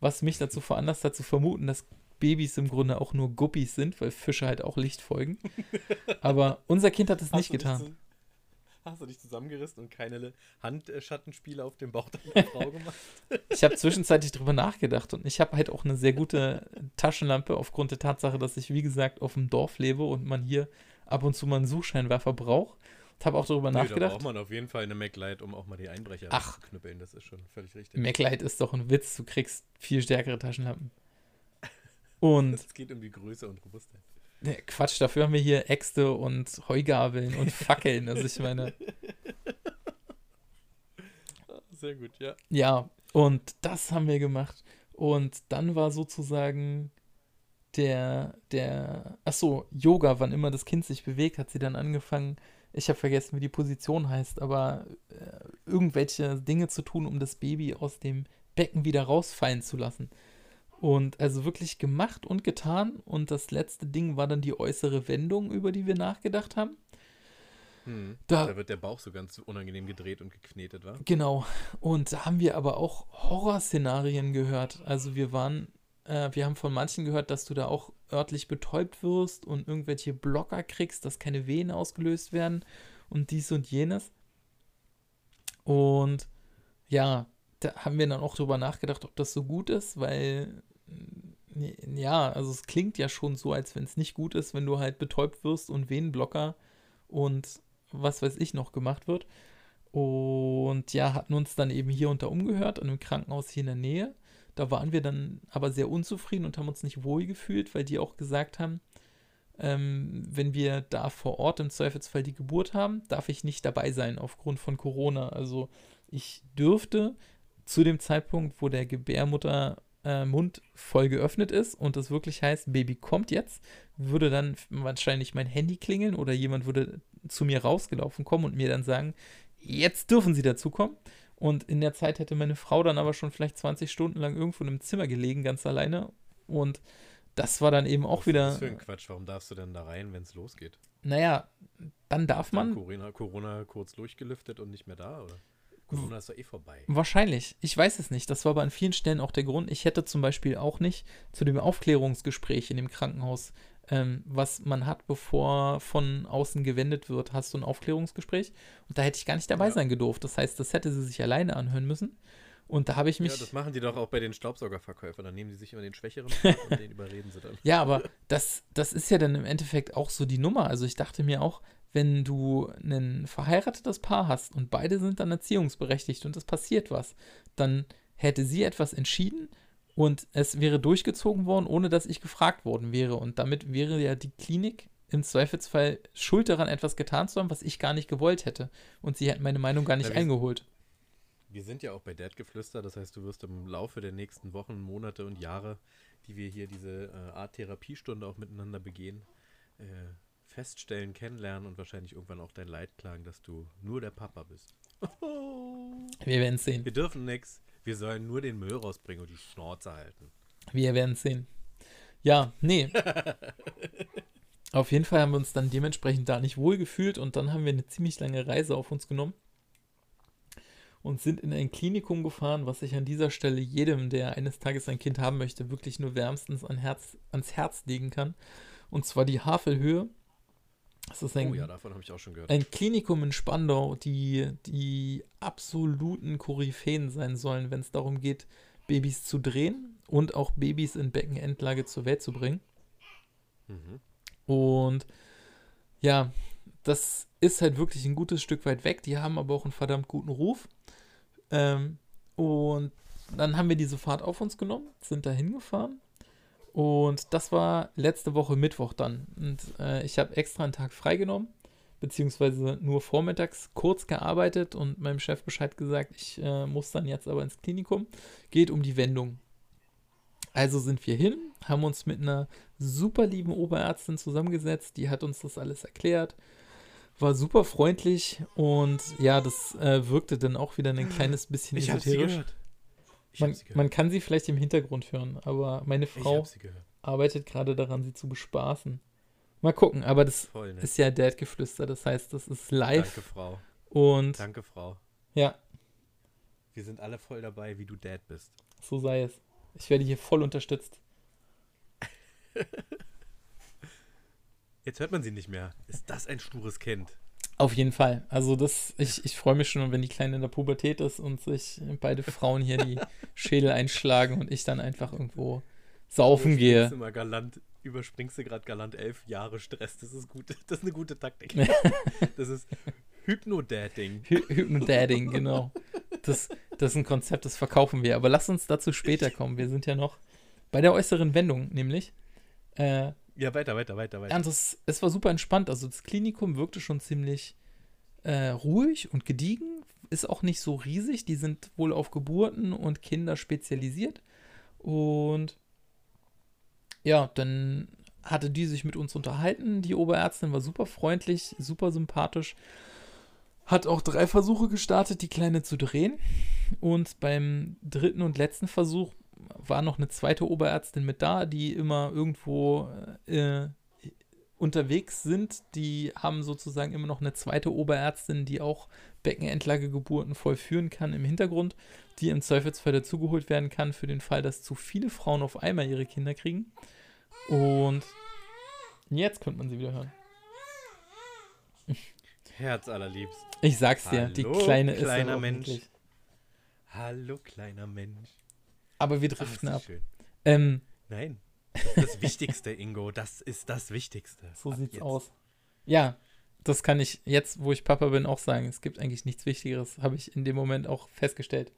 was mich dazu veranlasst hat zu vermuten, dass Babys im Grunde auch nur Guppies sind, weil Fische halt auch Licht folgen. Aber unser Kind hat es nicht getan. Hast du dich zusammengerissen und keine Handschattenspiele auf dem Bauch deiner Frau gemacht? Ich habe zwischenzeitlich drüber nachgedacht und ich habe halt auch eine sehr gute Taschenlampe aufgrund der Tatsache, dass ich, wie gesagt, auf dem Dorf lebe und man hier ab und zu mal einen Suchscheinwerfer braucht. Und habe auch darüber da nachgedacht. braucht man auf jeden Fall eine MacLight, um auch mal die Einbrecher Ach. zu knüppeln. Das ist schon völlig richtig. MacLight ist doch ein Witz, du kriegst viel stärkere Taschenlampen. Und Es geht um die Größe und Robustheit. Ne, Quatsch, dafür haben wir hier Äxte und Heugabeln und Fackeln. Also ich meine, Sehr gut, ja. ja, und das haben wir gemacht. Und dann war sozusagen der, der, ach so, Yoga, wann immer das Kind sich bewegt, hat sie dann angefangen, ich habe vergessen, wie die Position heißt, aber äh, irgendwelche Dinge zu tun, um das Baby aus dem Becken wieder rausfallen zu lassen. Und also wirklich gemacht und getan. Und das letzte Ding war dann die äußere Wendung, über die wir nachgedacht haben. Hm. Da- Da, wird der Bauch so ganz unangenehm gedreht und geknetet, wa? Genau. Und da haben wir aber auch Horrorszenarien gehört. Also wir waren, äh, wir haben von manchen gehört, dass du da auch örtlich betäubt wirst und irgendwelche Blocker kriegst, dass keine Wehen ausgelöst werden und dies und jenes. Und ja, da haben wir dann auch drüber nachgedacht, ob das so gut ist, weil ja, also es klingt ja schon so, als wenn es nicht gut ist, wenn du halt betäubt wirst und Venenblocker und was weiß ich noch gemacht wird. Und ja, hatten uns dann eben hier unter umgehört, an einem Krankenhaus hier in der Nähe. Da waren wir dann aber sehr unzufrieden und haben uns nicht wohl gefühlt, weil die auch gesagt haben, ähm, wenn wir da vor Ort im Zweifelsfall die Geburt haben, darf ich nicht dabei sein aufgrund von Corona. Also ich dürfte zu dem Zeitpunkt, wo der Gebärmutter äh, Mund voll geöffnet ist und das wirklich heißt, Baby kommt jetzt, würde dann wahrscheinlich mein Handy klingeln oder jemand würde zu mir rausgelaufen kommen und mir dann sagen, jetzt dürfen sie dazukommen. Und in der Zeit hätte meine Frau dann aber schon vielleicht 20 Stunden lang irgendwo in einem Zimmer gelegen, ganz alleine. Und das war dann eben auch Was wieder, ist für ein Quatsch? Warum darfst du denn da rein, wenn es losgeht? naja, dann darf Dann man, Corona, Corona kurz durchgelüftet und nicht mehr da, oder? Corona ist doch eh vorbei. Wahrscheinlich. Ich weiß es nicht. Das war aber an vielen Stellen auch der Grund. Ich hätte zum Beispiel auch nicht zu dem Aufklärungsgespräch in dem Krankenhaus, ähm, was man hat, bevor von außen gewendet wird, hast du ein Aufklärungsgespräch. Und da hätte ich gar nicht dabei Ja. sein gedurft. Das heißt, das hätte sie sich alleine anhören müssen. Und da habe ich mich. Ja, das machen die doch auch bei den Staubsaugerverkäufern. Dann nehmen die sich immer den Schwächeren und den überreden sie dann. Ja, aber das, das ist ja dann im Endeffekt auch so die Nummer. Also ich dachte mir auch, wenn du ein verheiratetes Paar hast und beide sind dann erziehungsberechtigt und es passiert was, dann hätte sie etwas entschieden und es wäre durchgezogen worden, ohne dass ich gefragt worden wäre. Und damit wäre ja die Klinik im Zweifelsfall schuld daran, etwas getan zu haben, was ich gar nicht gewollt hätte. Und sie hätten meine Meinung gar nicht Na, wir- eingeholt. Wir sind ja auch bei Dad-Geflüster, das heißt, du wirst im Laufe der nächsten Wochen, Monate und Jahre, die wir hier diese äh, Art Therapiestunde auch miteinander begehen, äh, feststellen, kennenlernen und wahrscheinlich irgendwann auch dein Leid klagen, dass du nur der Papa bist. Wir werden es sehen. Wir dürfen nichts. Wir sollen nur den Müll rausbringen und die Schnauze halten. Wir werden es sehen. Ja, nee. auf jeden Fall haben wir uns dann dementsprechend da nicht wohl gefühlt und dann haben wir eine ziemlich lange Reise auf uns genommen und sind in ein Klinikum gefahren, was ich an dieser Stelle jedem, der eines Tages ein Kind haben möchte, wirklich nur wärmstens an Herz, ans Herz legen kann. Und zwar die Havelhöhe. Das ist ein, Oh ja, davon habe ich auch schon gehört. ein Klinikum in Spandau, die die absoluten Koryphäen sein sollen, wenn es darum geht, Babys zu drehen und auch Babys in Beckenendlage zur Welt zu bringen. Mhm. Und ja, das ist halt wirklich ein gutes Stück weit weg. Die haben aber auch einen verdammt guten Ruf. Ähm, und dann haben wir diese Fahrt auf uns genommen, sind da hingefahren. Und das war letzte Woche Mittwoch dann. Und äh, ich habe extra einen Tag freigenommen, beziehungsweise nur vormittags kurz gearbeitet und meinem Chef Bescheid gesagt, ich äh, muss dann jetzt aber ins Klinikum. Geht um die Wendung. Also sind wir hin, haben uns mit einer super lieben Oberärztin zusammengesetzt, die hat uns das alles erklärt, war super freundlich und ja, das äh, wirkte dann auch wieder ein kleines bisschen Ich esoterisch. gehört. Man, man kann sie vielleicht im Hintergrund hören, aber meine Frau arbeitet gerade daran, sie zu bespaßen. Mal gucken, aber das Voll nett. ist ja Dad-Geflüster, das heißt, das ist live Danke, Frau. und Danke, Frau. ja, Wir sind alle voll dabei, wie du Dad bist. so sei es. Ich werde hier voll unterstützt. Jetzt hört man sie nicht mehr. Ist das ein stures Kind? Auf jeden Fall. Also das, ich, ich freue mich schon, wenn die Kleine in der Pubertät ist und sich beide Frauen hier die Schädel einschlagen und ich dann einfach irgendwo saufen gehe. mal galant, überspringst du gerade galant elf Jahre Stress. Das ist gut. Das ist eine gute Taktik. das ist Hypno-Dating. Hy Hypnodadding, genau. Das, das ist ein Konzept, das verkaufen wir. Aber lass uns dazu später kommen. Wir sind ja noch bei der äußeren Wendung, nämlich. Äh, Ja, weiter, weiter, weiter, weiter. Und das, es war super entspannt. Also das Klinikum wirkte schon ziemlich äh, ruhig und gediegen. Ist auch nicht so riesig. Die sind wohl auf Geburten und Kinder spezialisiert. Und ja, dann hatte die sich mit uns unterhalten. Die Oberärztin war super freundlich, super sympathisch. Hat auch drei Versuche gestartet, die Kleine zu drehen. Und beim dritten und letzten Versuch war noch eine zweite Oberärztin mit da, die immer irgendwo äh, unterwegs sind. Die haben sozusagen immer noch eine zweite Oberärztin, die auch Beckenendlagegeburten vollführen kann im Hintergrund, die im Zweifelsfall dazugeholt werden kann für den Fall, dass zu viele Frauen auf einmal ihre Kinder kriegen. Und jetzt könnte man sie wieder hören. Herz allerliebst. Ich sag's dir, die Hallo, Kleine ist kleiner Mensch. Hallo, kleiner Mensch. Aber wir Ach, ist driften das ab. schön. Ähm, Nein. Das ist das Wichtigste, Ingo. Das ist das Wichtigste. So Ab sieht's jetzt. aus. Ja, das kann ich jetzt, wo ich Papa bin, auch sagen. Es gibt eigentlich nichts Wichtigeres, habe ich in dem Moment auch festgestellt.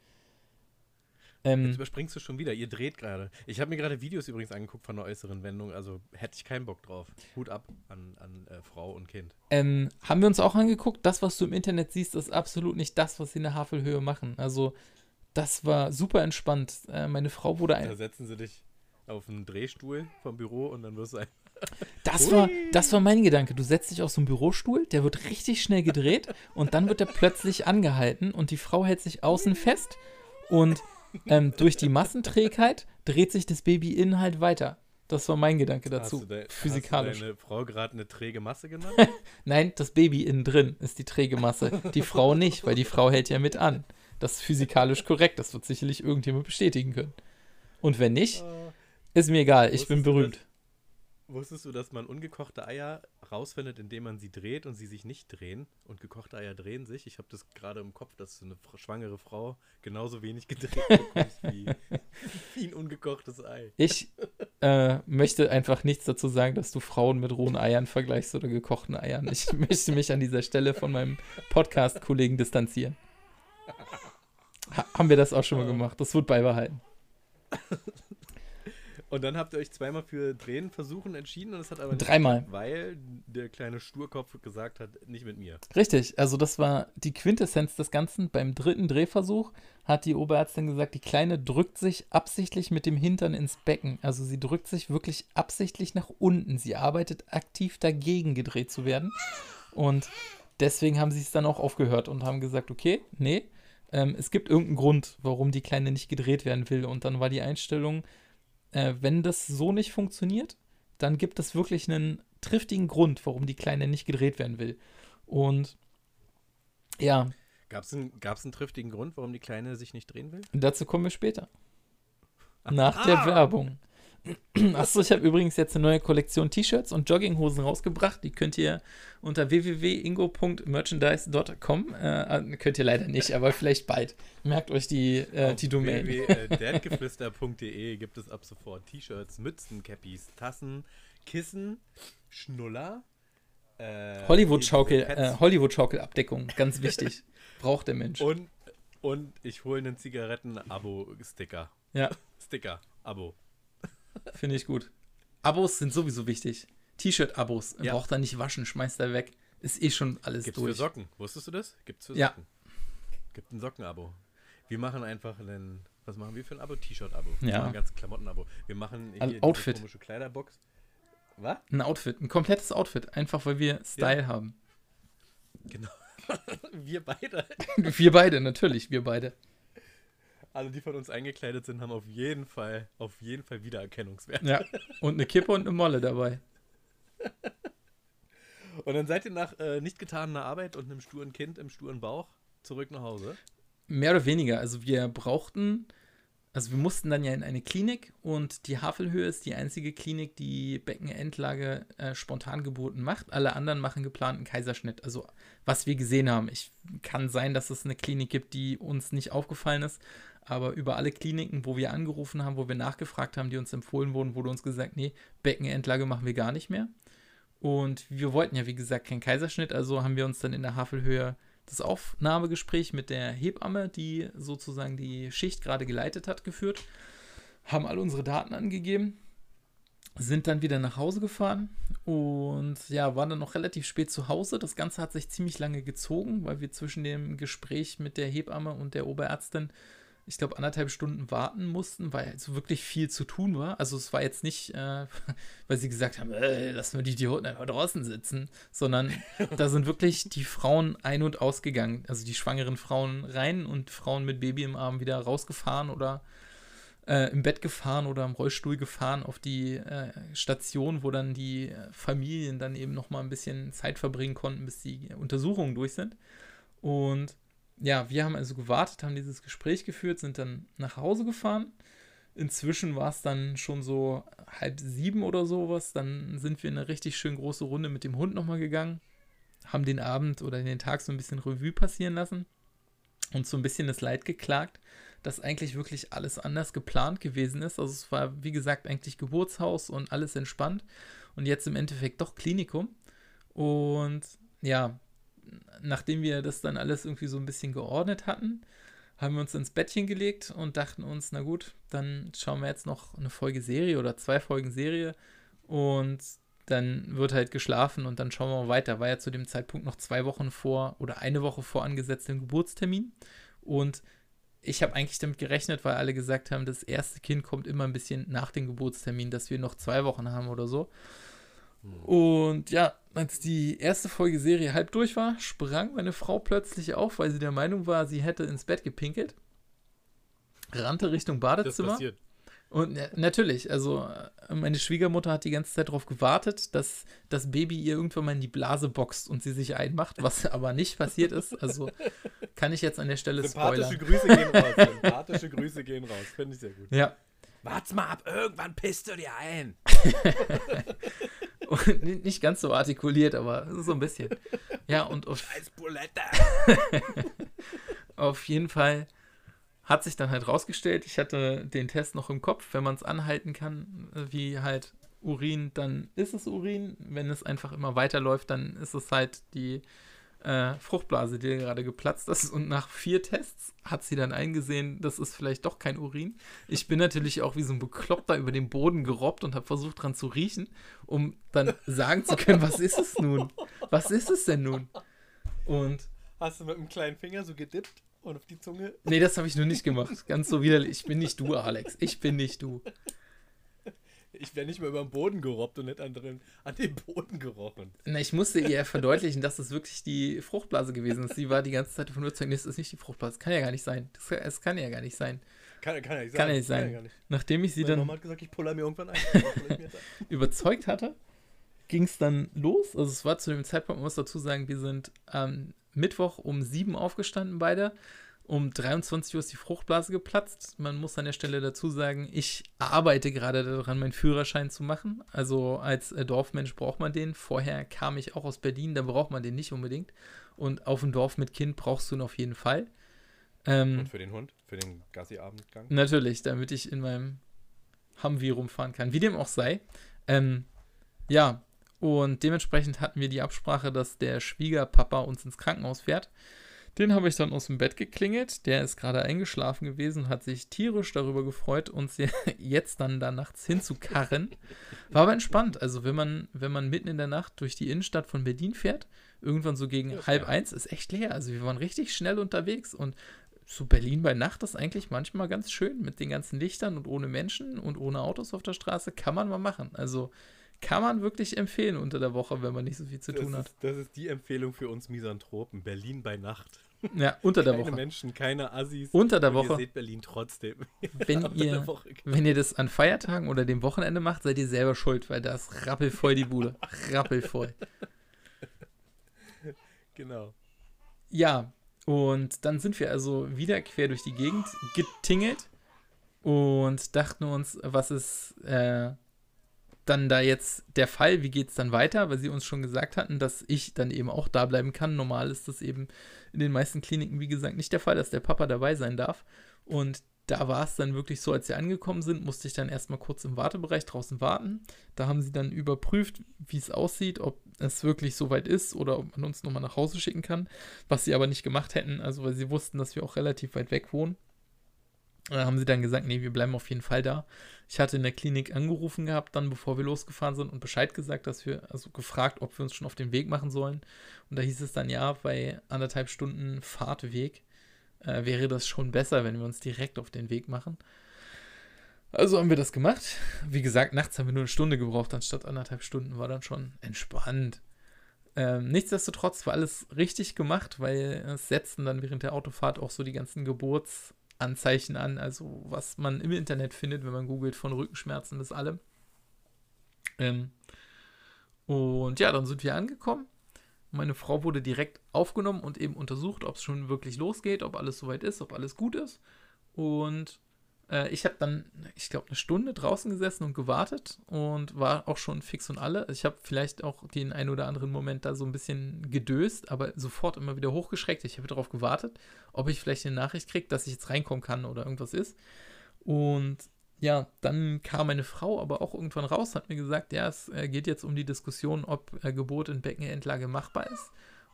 Jetzt Ähm, überspringst du schon wieder. Ihr dreht gerade. Ich habe mir gerade Videos übrigens angeguckt von der äußeren Wendung. Also hätte ich keinen Bock drauf. Hut ab an, an äh, Frau und Kind. ähm, haben wir uns auch angeguckt, das, was du im Internet siehst, ist absolut nicht das, was sie in der Havelhöhe machen. Also, das war super entspannt. Äh, meine Frau wurde Da ein. setzen sie dich auf einen Drehstuhl vom Büro und dann wirst du ein. Das war, das war mein Gedanke. Du setzt dich auf so einen Bürostuhl, der wird richtig schnell gedreht und dann wird er plötzlich angehalten und die Frau hält sich außen fest und ähm, durch die Massenträgheit dreht sich das Baby innen halt weiter. Das war mein Gedanke dazu. Hast de- physikalisch. Hast du deine Frau gerade eine träge Masse genannt? Nein, das Baby innen drin ist die träge Masse. Die Frau nicht, weil die Frau hält ja mit an. Das ist physikalisch korrekt. Das wird sicherlich irgendjemand bestätigen können. Und wenn nicht, ist mir egal. Ich bin Wusstest du berühmt. Wusstest du, dass man ungekochte Eier rausfindet, indem man sie dreht und sie sich nicht drehen? Und gekochte Eier drehen sich? Ich habe das gerade im Kopf, dass eine schwangere Frau genauso wenig gedreht bekommt wie, wie ein ungekochtes Ei. Ich äh, möchte einfach nichts dazu sagen, dass du Frauen mit rohen Eiern vergleichst oder gekochten Eiern. Ich möchte mich an dieser Stelle von meinem Podcast-Kollegen distanzieren. Ha haben wir das auch schon mal gemacht. Das wird beibehalten. Und dann habt ihr euch zweimal für Drehen versuchen entschieden und es hat aber nicht Dreimal. geklappt, weil der kleine Sturkopf gesagt hat, nicht mit mir. Richtig, also das war die Quintessenz des Ganzen. Beim dritten Drehversuch hat die Oberärztin gesagt, die Kleine drückt sich absichtlich mit dem Hintern ins Becken. Also sie drückt sich wirklich absichtlich nach unten. Sie arbeitet aktiv dagegen, gedreht zu werden. Und deswegen haben sie es dann auch aufgehört und haben gesagt, okay, nee, ähm, es gibt irgendeinen Grund, warum die Kleine nicht gedreht werden will. Und dann war die Einstellung, äh, wenn das so nicht funktioniert, dann gibt es wirklich einen triftigen Grund, warum die Kleine nicht gedreht werden will. Und ja, Gab es einen, gab's einen triftigen Grund, warum die Kleine sich nicht drehen will? dazu kommen wir später. Nach der Werbung. Achso, ich habe übrigens jetzt eine neue Kollektion T-Shirts und Jogginghosen rausgebracht. Die könnt ihr unter www.ingo.merchandise.com, äh, könnt ihr leider nicht, aber vielleicht bald. Merkt euch die, äh, die Domain. www.dadgeflüster.de gibt es ab sofort T-Shirts, Mützen, Cappies, Tassen, Kissen, Schnuller. Äh, Hollywood-Schaukel, äh, Hollywood-Schaukel-Abdeckung, ganz wichtig. Braucht der Mensch. und, und ich hole einen Zigaretten-Abo-Sticker. Ja, Sticker, Abo. Finde ich gut. Abos sind sowieso wichtig. T-Shirt-Abos. Ja. Braucht er nicht waschen, schmeißt er weg. Ist eh schon alles Gibt's für durch. Socken. Wusstest du das? Gibt's für Ja. Socken. Gibt ein Socken-Abo. Wir machen einfach einen. Was machen wir für ein Abo? T-Shirt-Abo. Ja. Wir machen ein ganzes Klamotten-Abo. Wir machen Ein diese Outfit. komische Kleiderbox. Was? Ein Outfit, ein komplettes Outfit, einfach weil wir Style haben. Genau. wir beide. Wir beide, natürlich, wir beide. Alle, die von uns eingekleidet sind, haben auf jeden Fall, auf jeden Fall Wiedererkennungswert. Ja. Und eine Kippe und eine Molle dabei. Und dann seid ihr nach äh, nicht getaner Arbeit und einem sturen Kind im sturen Bauch zurück nach Hause. Mehr oder weniger. Also wir brauchten, also wir mussten dann ja in eine Klinik und die Havelhöhe ist die einzige Klinik, die Beckenendlage äh, Spontangeburten macht. Alle anderen machen geplanten Kaiserschnitt. Also was wir gesehen haben. Ich kann sein, dass es eine Klinik gibt, die uns nicht aufgefallen ist. Aber über alle Kliniken, wo wir angerufen haben, wo wir nachgefragt haben, die uns empfohlen wurden, wurde uns gesagt, nee, Beckenendlage machen wir gar nicht mehr. Und wir wollten ja, wie gesagt, keinen Kaiserschnitt, also haben wir uns dann in der Havelhöhe das Aufnahmegespräch mit der Hebamme, die sozusagen die Schicht gerade geleitet hat, geführt, haben all unsere Daten angegeben, sind dann wieder nach Hause gefahren und ja, waren dann noch relativ spät zu Hause. Das Ganze hat sich ziemlich lange gezogen, weil wir zwischen dem Gespräch mit der Hebamme und der Oberärztin ich glaube, anderthalb Stunden warten mussten, weil so wirklich viel zu tun war. Also es war jetzt nicht, äh, weil sie gesagt haben, äh, lassen wir die Idioten einfach draußen sitzen, sondern da sind wirklich die Frauen ein- und ausgegangen. Also die schwangeren Frauen rein und Frauen mit Baby im Arm wieder rausgefahren oder äh, im Bett gefahren oder im Rollstuhl gefahren auf die äh, Station, wo dann die äh, Familien dann eben noch mal ein bisschen Zeit verbringen konnten, bis die Untersuchungen durch sind. Und ja, wir haben also gewartet, haben dieses Gespräch geführt, sind dann nach Hause gefahren. Inzwischen war es dann schon so halb sieben oder sowas. Dann sind wir eine richtig schön große Runde mit dem Hund nochmal gegangen, haben den Abend oder den Tag so ein bisschen Revue passieren lassen und so ein bisschen das Leid geklagt, dass eigentlich wirklich alles anders geplant gewesen ist. Also es war, wie gesagt, eigentlich Geburtshaus und alles entspannt und jetzt im Endeffekt doch Klinikum. Und ja, nachdem wir das dann alles irgendwie so ein bisschen geordnet hatten, haben wir uns ins Bettchen gelegt und dachten uns, na gut, dann schauen wir jetzt noch eine Folge Serie oder zwei Folgen Serie und dann wird halt geschlafen und dann schauen wir mal weiter. War ja zu dem Zeitpunkt noch zwei Wochen vor oder eine Woche vor angesetztem Geburtstermin und ich habe eigentlich damit gerechnet, weil alle gesagt haben, das erste Kind kommt immer ein bisschen nach dem Geburtstermin, dass wir noch zwei Wochen haben oder so. Und ja, als die erste Folge Serie halb durch war, sprang meine Frau plötzlich auf, weil sie der Meinung war, sie hätte ins Bett gepinkelt. Rannte Richtung Badezimmer. passiert. Und natürlich, also äh, meine Schwiegermutter hat die ganze Zeit darauf gewartet, dass das Baby ihr irgendwann mal in die Blase boxt und sie sich einmacht, was aber nicht passiert ist. Also kann ich jetzt an der Stelle Sympathische spoilern. Grüße gehen raus. Sympathische Grüße gehen raus. Finde ich sehr gut. Ja, Wart's mal ab, irgendwann pisst du dir ein. und ni- nicht ganz so artikuliert, aber so ein bisschen. Ja, und auf, auf jeden Fall hat sich dann halt rausgestellt, ich hatte den Test noch im Kopf, wenn man es anhalten kann, äh, wie halt Urin, dann ist es Urin. Wenn es einfach immer weiterläuft, dann ist es halt die äh, Fruchtblase, die gerade geplatzt ist. Und nach vier Tests hat sie dann eingesehen, das ist vielleicht doch kein Urin. Ich bin natürlich auch wie so ein Bekloppter über den Boden gerobbt und habe versucht dran zu riechen, um dann sagen zu können, was ist es nun? Was ist es denn nun? Und Hast du mit einem kleinen Finger so gedippt und auf die Zunge? Nee, das habe ich nur nicht gemacht. Ganz so widerlich. Ich bin nicht du, Alex. Ich bin nicht du. Ich wäre nicht mehr über den Boden gerobbt und nicht an, drin, an den Boden gerochen. Na, ich musste ihr verdeutlichen, dass es wirklich die Fruchtblase gewesen ist. Sie war die ganze Zeit davon überzeugt, das ist nicht die Fruchtblase. Das kann ja gar nicht sein. Das, es kann ja gar nicht sein. Kann, kann ja nicht sein. Kann ja nicht Kann sein. gar nicht. Nachdem ich sie Meine dann Mama hat gesagt, ich puller mir irgendwann ein. Das überzeugt hatte, ging es dann los. Also es war zu dem Zeitpunkt, man muss dazu sagen, wir sind am Mittwoch um 7 aufgestanden beide. Um 23 Uhr ist die Fruchtblase geplatzt. Man muss an der Stelle dazu sagen, ich arbeite gerade daran, meinen Führerschein zu machen. Also als Dorfmensch braucht man den. Vorher kam ich auch aus Berlin, da braucht man den nicht unbedingt. Und auf dem Dorf mit Kind brauchst du ihn auf jeden Fall. Ähm, Und für den Hund? Für den Gassi-Abendgang? Natürlich, damit ich in meinem Humvee rumfahren kann. Wie dem auch sei. Ähm, ja, und dementsprechend hatten wir die Absprache, dass der Schwiegerpapa uns ins Krankenhaus fährt. Den habe ich dann aus dem Bett geklingelt. Der ist gerade eingeschlafen gewesen, hat sich tierisch darüber gefreut, uns je- jetzt dann da nachts hinzukarren. War aber entspannt. Also, wenn man, wenn man mitten in der Nacht durch die Innenstadt von Berlin fährt, irgendwann so gegen Ja, halb ja. eins, ist echt leer. Also, wir waren richtig schnell unterwegs und so Berlin bei Nacht ist eigentlich manchmal ganz schön mit den ganzen Lichtern und ohne Menschen und ohne Autos auf der Straße. Kann man mal machen. Also kann man wirklich empfehlen unter der Woche, wenn man nicht so viel zu Das tun hat. ist, das ist die Empfehlung für uns Misanthropen. Berlin bei Nacht. Ja, unter der Keine Woche. Menschen, keine Assis. Unter der Woche. Ihr seht Berlin trotzdem. Wenn ihr, Woche. wenn ihr das an Feiertagen oder dem Wochenende macht, seid ihr selber schuld, weil da ist rappelvoll die Bude. Rappelvoll. Genau. Ja, und dann sind wir also wieder quer durch die Gegend getingelt und dachten uns, was ist äh, dann da jetzt der Fall? Wie geht es dann weiter? Weil sie uns schon gesagt hatten, dass ich dann eben auch da bleiben kann. Normal ist das eben in den meisten Kliniken, wie gesagt, nicht der Fall, dass der Papa dabei sein darf. Und da war es dann wirklich so, als wir angekommen sind, musste ich dann erstmal kurz im Wartebereich draußen warten. Da haben sie dann überprüft, wie es aussieht, ob es wirklich so weit ist oder ob man uns nochmal nach Hause schicken kann, was sie aber nicht gemacht hätten, also weil sie wussten, dass wir auch relativ weit weg wohnen. Da haben sie dann gesagt, nee, wir bleiben auf jeden Fall da. Ich hatte in der Klinik angerufen gehabt, dann bevor wir losgefahren sind und Bescheid gesagt, dass wir, also gefragt, ob wir uns schon auf den Weg machen sollen. Und da hieß es dann, ja, bei anderthalb Stunden Fahrtweg äh, wäre das schon besser, wenn wir uns direkt auf den Weg machen. Also haben wir das gemacht. Wie gesagt, nachts haben wir nur eine Stunde gebraucht, anstatt anderthalb Stunden war dann schon entspannt. Ähm, nichtsdestotrotz war alles richtig gemacht, weil es setzten dann während der Autofahrt auch so die ganzen Geburtsanzeichen an, also was man im Internet findet, wenn man googelt, von Rückenschmerzen bis allem. Ähm, und ja, dann sind wir angekommen. Meine Frau wurde direkt aufgenommen und eben untersucht, ob es schon wirklich losgeht, ob alles soweit ist, ob alles gut ist. Und äh, ich habe dann, ich glaube, eine Stunde draußen gesessen und gewartet und war auch schon fix und alle. Ich habe vielleicht auch den einen oder anderen Moment da so ein bisschen gedöst, aber sofort immer wieder hochgeschreckt. Ich habe darauf gewartet, ob ich vielleicht eine Nachricht kriege, dass ich jetzt reinkommen kann oder irgendwas ist. Und ja, dann kam meine Frau aber auch irgendwann raus, hat mir gesagt, ja, es äh, geht jetzt um die Diskussion, ob äh, Geburt in Beckenendlage machbar ist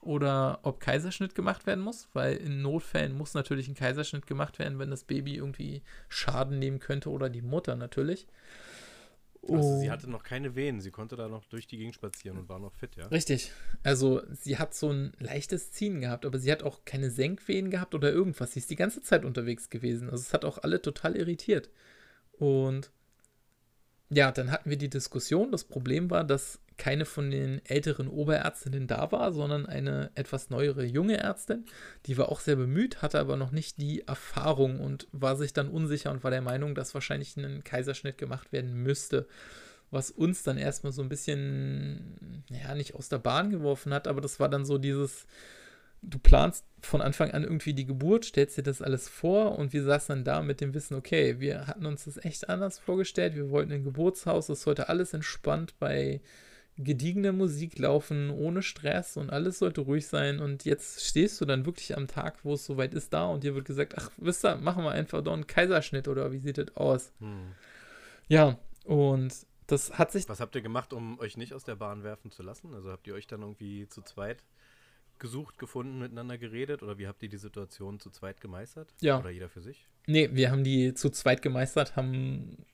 oder ob Kaiserschnitt gemacht werden muss, weil in Notfällen muss natürlich ein Kaiserschnitt gemacht werden, wenn das Baby irgendwie Schaden nehmen könnte oder die Mutter natürlich. Also sie Oh. hatte noch keine Venen, sie konnte da noch durch die Gegend spazieren und war noch fit, ja? Richtig. Also sie hat so ein leichtes Ziehen gehabt, aber sie hat auch keine Senkwehen gehabt oder irgendwas. Sie ist die ganze Zeit unterwegs gewesen. Also es hat auch alle total irritiert. Und ja, dann hatten wir die Diskussion. Das Problem war, dass keine von den älteren Oberärztinnen da war, sondern eine etwas neuere junge Ärztin. Die war auch sehr bemüht, hatte aber noch nicht die Erfahrung und war sich dann unsicher und war der Meinung, dass wahrscheinlich ein Kaiserschnitt gemacht werden müsste. Was uns dann erstmal so ein bisschen, ja, nicht aus der Bahn geworfen hat, aber das war dann so dieses, du planst von Anfang an irgendwie die Geburt, stellst dir das alles vor und wir saßen dann da mit dem Wissen, okay, wir hatten uns das echt anders vorgestellt, wir wollten ein Geburtshaus, das sollte alles entspannt bei gediegener Musik laufen, ohne Stress und alles sollte ruhig sein und jetzt stehst du dann wirklich am Tag, wo es soweit ist, da und dir wird gesagt, ach, wisst ihr, machen wir einfach doch einen Kaiserschnitt oder wie sieht das aus? Hm. Ja, und das hat sich... Was habt ihr gemacht, um euch nicht aus der Bahn werfen zu lassen? Also habt ihr euch dann irgendwie zu zweit gesucht, gefunden, miteinander geredet oder wie habt ihr die Situation zu zweit gemeistert? Ja. Oder jeder für sich? Nee, wir haben die zu zweit gemeistert, haben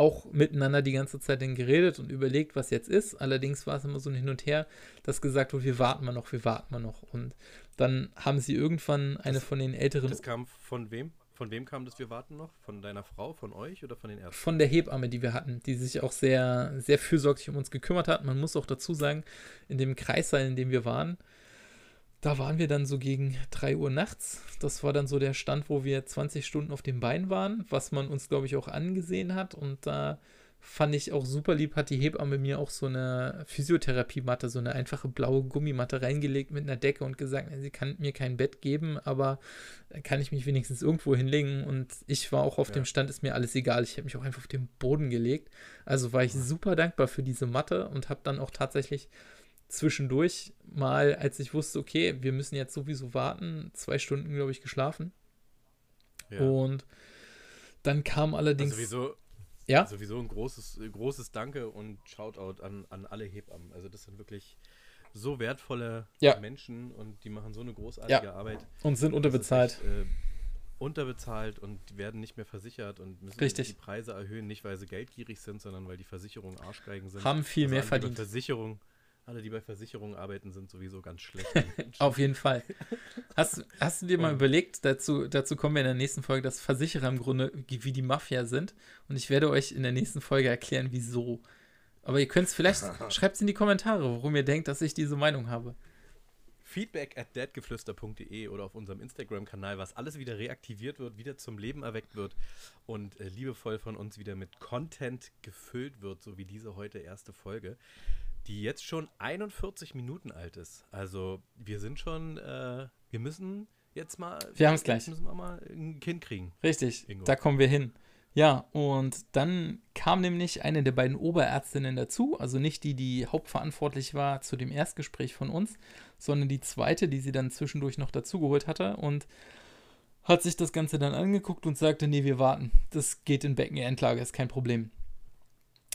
auch miteinander die ganze Zeit dann geredet und überlegt, was jetzt ist. Allerdings war es immer so ein Hin und Her, dass gesagt wurde, wir warten mal noch, wir warten mal noch. Und dann haben sie irgendwann eine das, von den älteren. Das kam von wem? Von wem kam das Wir warten noch? Von deiner Frau, von euch oder von den Ärzten? Von der Hebamme, die wir hatten, die sich auch sehr, sehr fürsorglich um uns gekümmert hat. Man muss auch dazu sagen, in dem Kreissaal, in dem wir waren, da waren wir dann so gegen 3 Uhr nachts. Das war dann so der Stand, wo wir 20 Stunden auf dem Bein waren, was man uns, glaube ich, auch angesehen hat. Und da fand ich auch super lieb, hat die Hebamme mir auch so eine Physiotherapiematte, so eine einfache blaue Gummimatte reingelegt mit einer Decke und gesagt, sie kann mir kein Bett geben, aber kann ich mich wenigstens irgendwo hinlegen. Und ich war auch auf ja. dem Stand, ist mir alles egal. Ich habe mich auch einfach auf den Boden gelegt. Also war ich super dankbar für diese Matte und habe dann auch tatsächlich zwischendurch mal, als ich wusste, okay, wir müssen jetzt sowieso warten, zwei Stunden, glaube ich, geschlafen. Ja. Und dann kam allerdings. Also sowieso, ja? sowieso ein großes, großes Danke und Shoutout an, an alle Hebammen. Also das sind wirklich so wertvolle ja. Menschen und die machen so eine großartige ja. Arbeit. Und sind unterbezahlt. Echt, äh, unterbezahlt und werden nicht mehr versichert und müssen Richtig. die Preise erhöhen, nicht weil sie geldgierig sind, sondern weil die Versicherungen Arschgeigen sind. Haben viel also mehr verdient. Versicherung, alle, die bei Versicherungen arbeiten, sind sowieso ganz schlecht. Auf jeden Fall. Hast, hast du dir mal überlegt, dazu, dazu kommen wir in der nächsten Folge, dass Versicherer im Grunde wie die Mafia sind. Und ich werde euch in der nächsten Folge erklären, wieso. Aber ihr könnt es vielleicht, schreibt es in die Kommentare, warum ihr denkt, dass ich diese Meinung habe. Feedback at deadgeflüster.de oder auf unserem Instagram-Kanal, was alles wieder reaktiviert wird, wieder zum Leben erweckt wird und äh, liebevoll von uns wieder mit Content gefüllt wird, so wie diese heute erste Folge die jetzt schon 41 Minuten alt ist. Also wir sind schon, äh, wir müssen jetzt mal. Wir haben es gleich. Müssen wir mal ein Kind kriegen. Richtig, Ingo. da kommen wir hin. Ja, und dann kam nämlich eine der beiden Oberärztinnen dazu, also nicht die, die hauptverantwortlich war zu dem Erstgespräch von uns, sondern die zweite, die sie dann zwischendurch noch dazugeholt hatte und hat sich das Ganze dann angeguckt und sagte, nee, wir warten, das geht in Beckenendlage, ist kein Problem.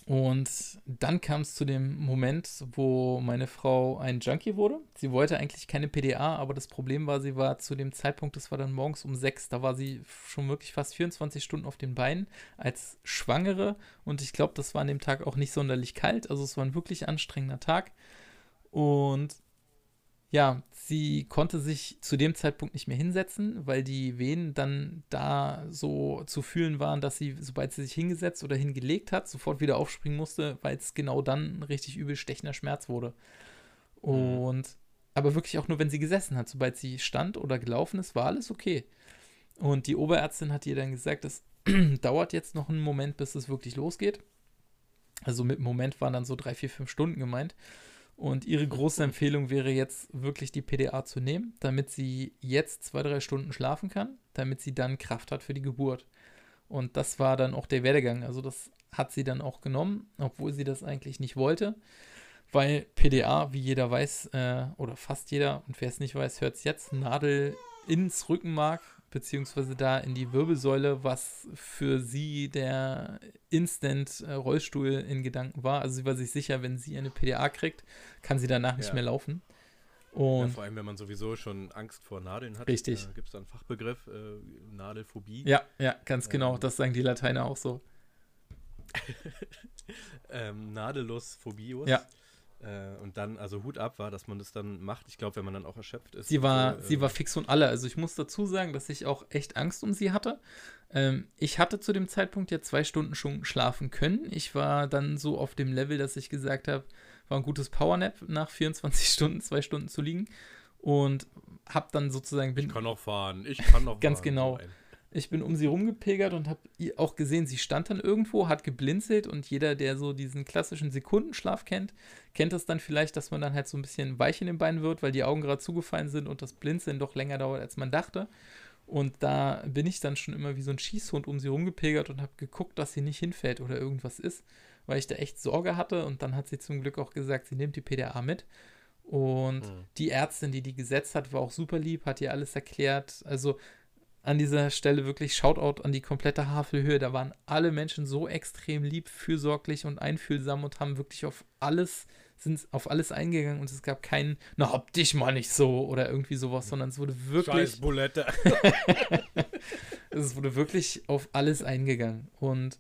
Und dann kam es zu dem Moment, wo meine Frau ein Junkie wurde. Sie wollte eigentlich keine PDA, aber das Problem war, sie war zu dem Zeitpunkt, das war dann morgens um sechs, da war sie schon wirklich fast 24 Stunden auf den Beinen als Schwangere. Und ich glaube, das war an dem Tag auch nicht sonderlich kalt. Also es war ein wirklich anstrengender Tag. Und ja, sie konnte sich zu dem Zeitpunkt nicht mehr hinsetzen, weil die Venen dann da so zu fühlen waren, dass sie, sobald sie sich hingesetzt oder hingelegt hat, sofort wieder aufspringen musste, weil es genau dann ein richtig übel stechender Schmerz wurde. Mhm. Und aber wirklich auch nur, wenn sie gesessen hat. Sobald sie stand oder gelaufen ist, war alles okay. Und die Oberärztin hat ihr dann gesagt, es dauert jetzt noch einen Moment, bis es wirklich losgeht. Also mit Moment waren dann so drei, vier, fünf Stunden gemeint. Und ihre große Empfehlung wäre jetzt wirklich die PDA zu nehmen, damit sie jetzt zwei, drei Stunden schlafen kann, damit sie dann Kraft hat für die Geburt. Und das war dann auch der Werdegang. Also das hat sie dann auch genommen, obwohl sie das eigentlich nicht wollte, weil PDA, wie jeder weiß, äh, oder fast jeder, und wer es nicht weiß, hört es jetzt, Nadel ins Rückenmark beziehungsweise da in die Wirbelsäule, was für sie der Instant-Rollstuhl in Gedanken war. Also sie war sich sicher, wenn sie eine PDA kriegt, kann sie danach nicht ja. mehr laufen. Und ja, vor allem, wenn man sowieso schon Angst vor Nadeln hat. Richtig. Äh, Gibt es da einen Fachbegriff, äh, Nadelphobie? Ja, ja, ganz genau. Ähm, das sagen die Lateiner auch so. ähm, Nadelus phobius. Ja. Äh, und dann, also Hut ab war, dass man das dann macht. Ich glaube, wenn man dann auch erschöpft ist. Sie war, so, sie äh, war fix und alle. Also ich muss dazu sagen, dass ich auch echt Angst um sie hatte. Ähm, ich hatte zu dem Zeitpunkt ja zwei Stunden schon schlafen können. Ich war dann so auf dem Level, dass ich gesagt habe, war ein gutes Powernap nach 24 Stunden, zwei Stunden zu liegen. Und habe dann sozusagen, bin, Ich kann noch fahren, ich kann noch Ganz fahren. genau. Nein. Ich bin um sie rumgepilgert und habe auch gesehen, sie stand dann irgendwo, hat geblinzelt und jeder, der so diesen klassischen Sekundenschlaf kennt, kennt das dann vielleicht, dass man dann halt so ein bisschen weich in den Beinen wird, weil die Augen gerade zugefallen sind und das Blinzeln doch länger dauert, als man dachte. Und da bin ich dann schon immer wie so ein Schießhund um sie rumgepilgert und habe geguckt, dass sie nicht hinfällt oder irgendwas ist, weil ich da echt Sorge hatte. Und dann hat sie zum Glück auch gesagt, sie nimmt die PDA mit. Und Mhm. die Ärztin, die die gesetzt hat, war auch super lieb, hat ihr alles erklärt. Also an dieser Stelle wirklich Shoutout an die komplette Havelhöhe. Da waren alle Menschen so extrem lieb, fürsorglich und einfühlsam und haben wirklich auf alles, sind auf alles eingegangen und es gab keinen, na hab dich mal nicht so oder irgendwie sowas, sondern es wurde wirklich, Scheiß Bulette. es wurde wirklich auf alles eingegangen. Und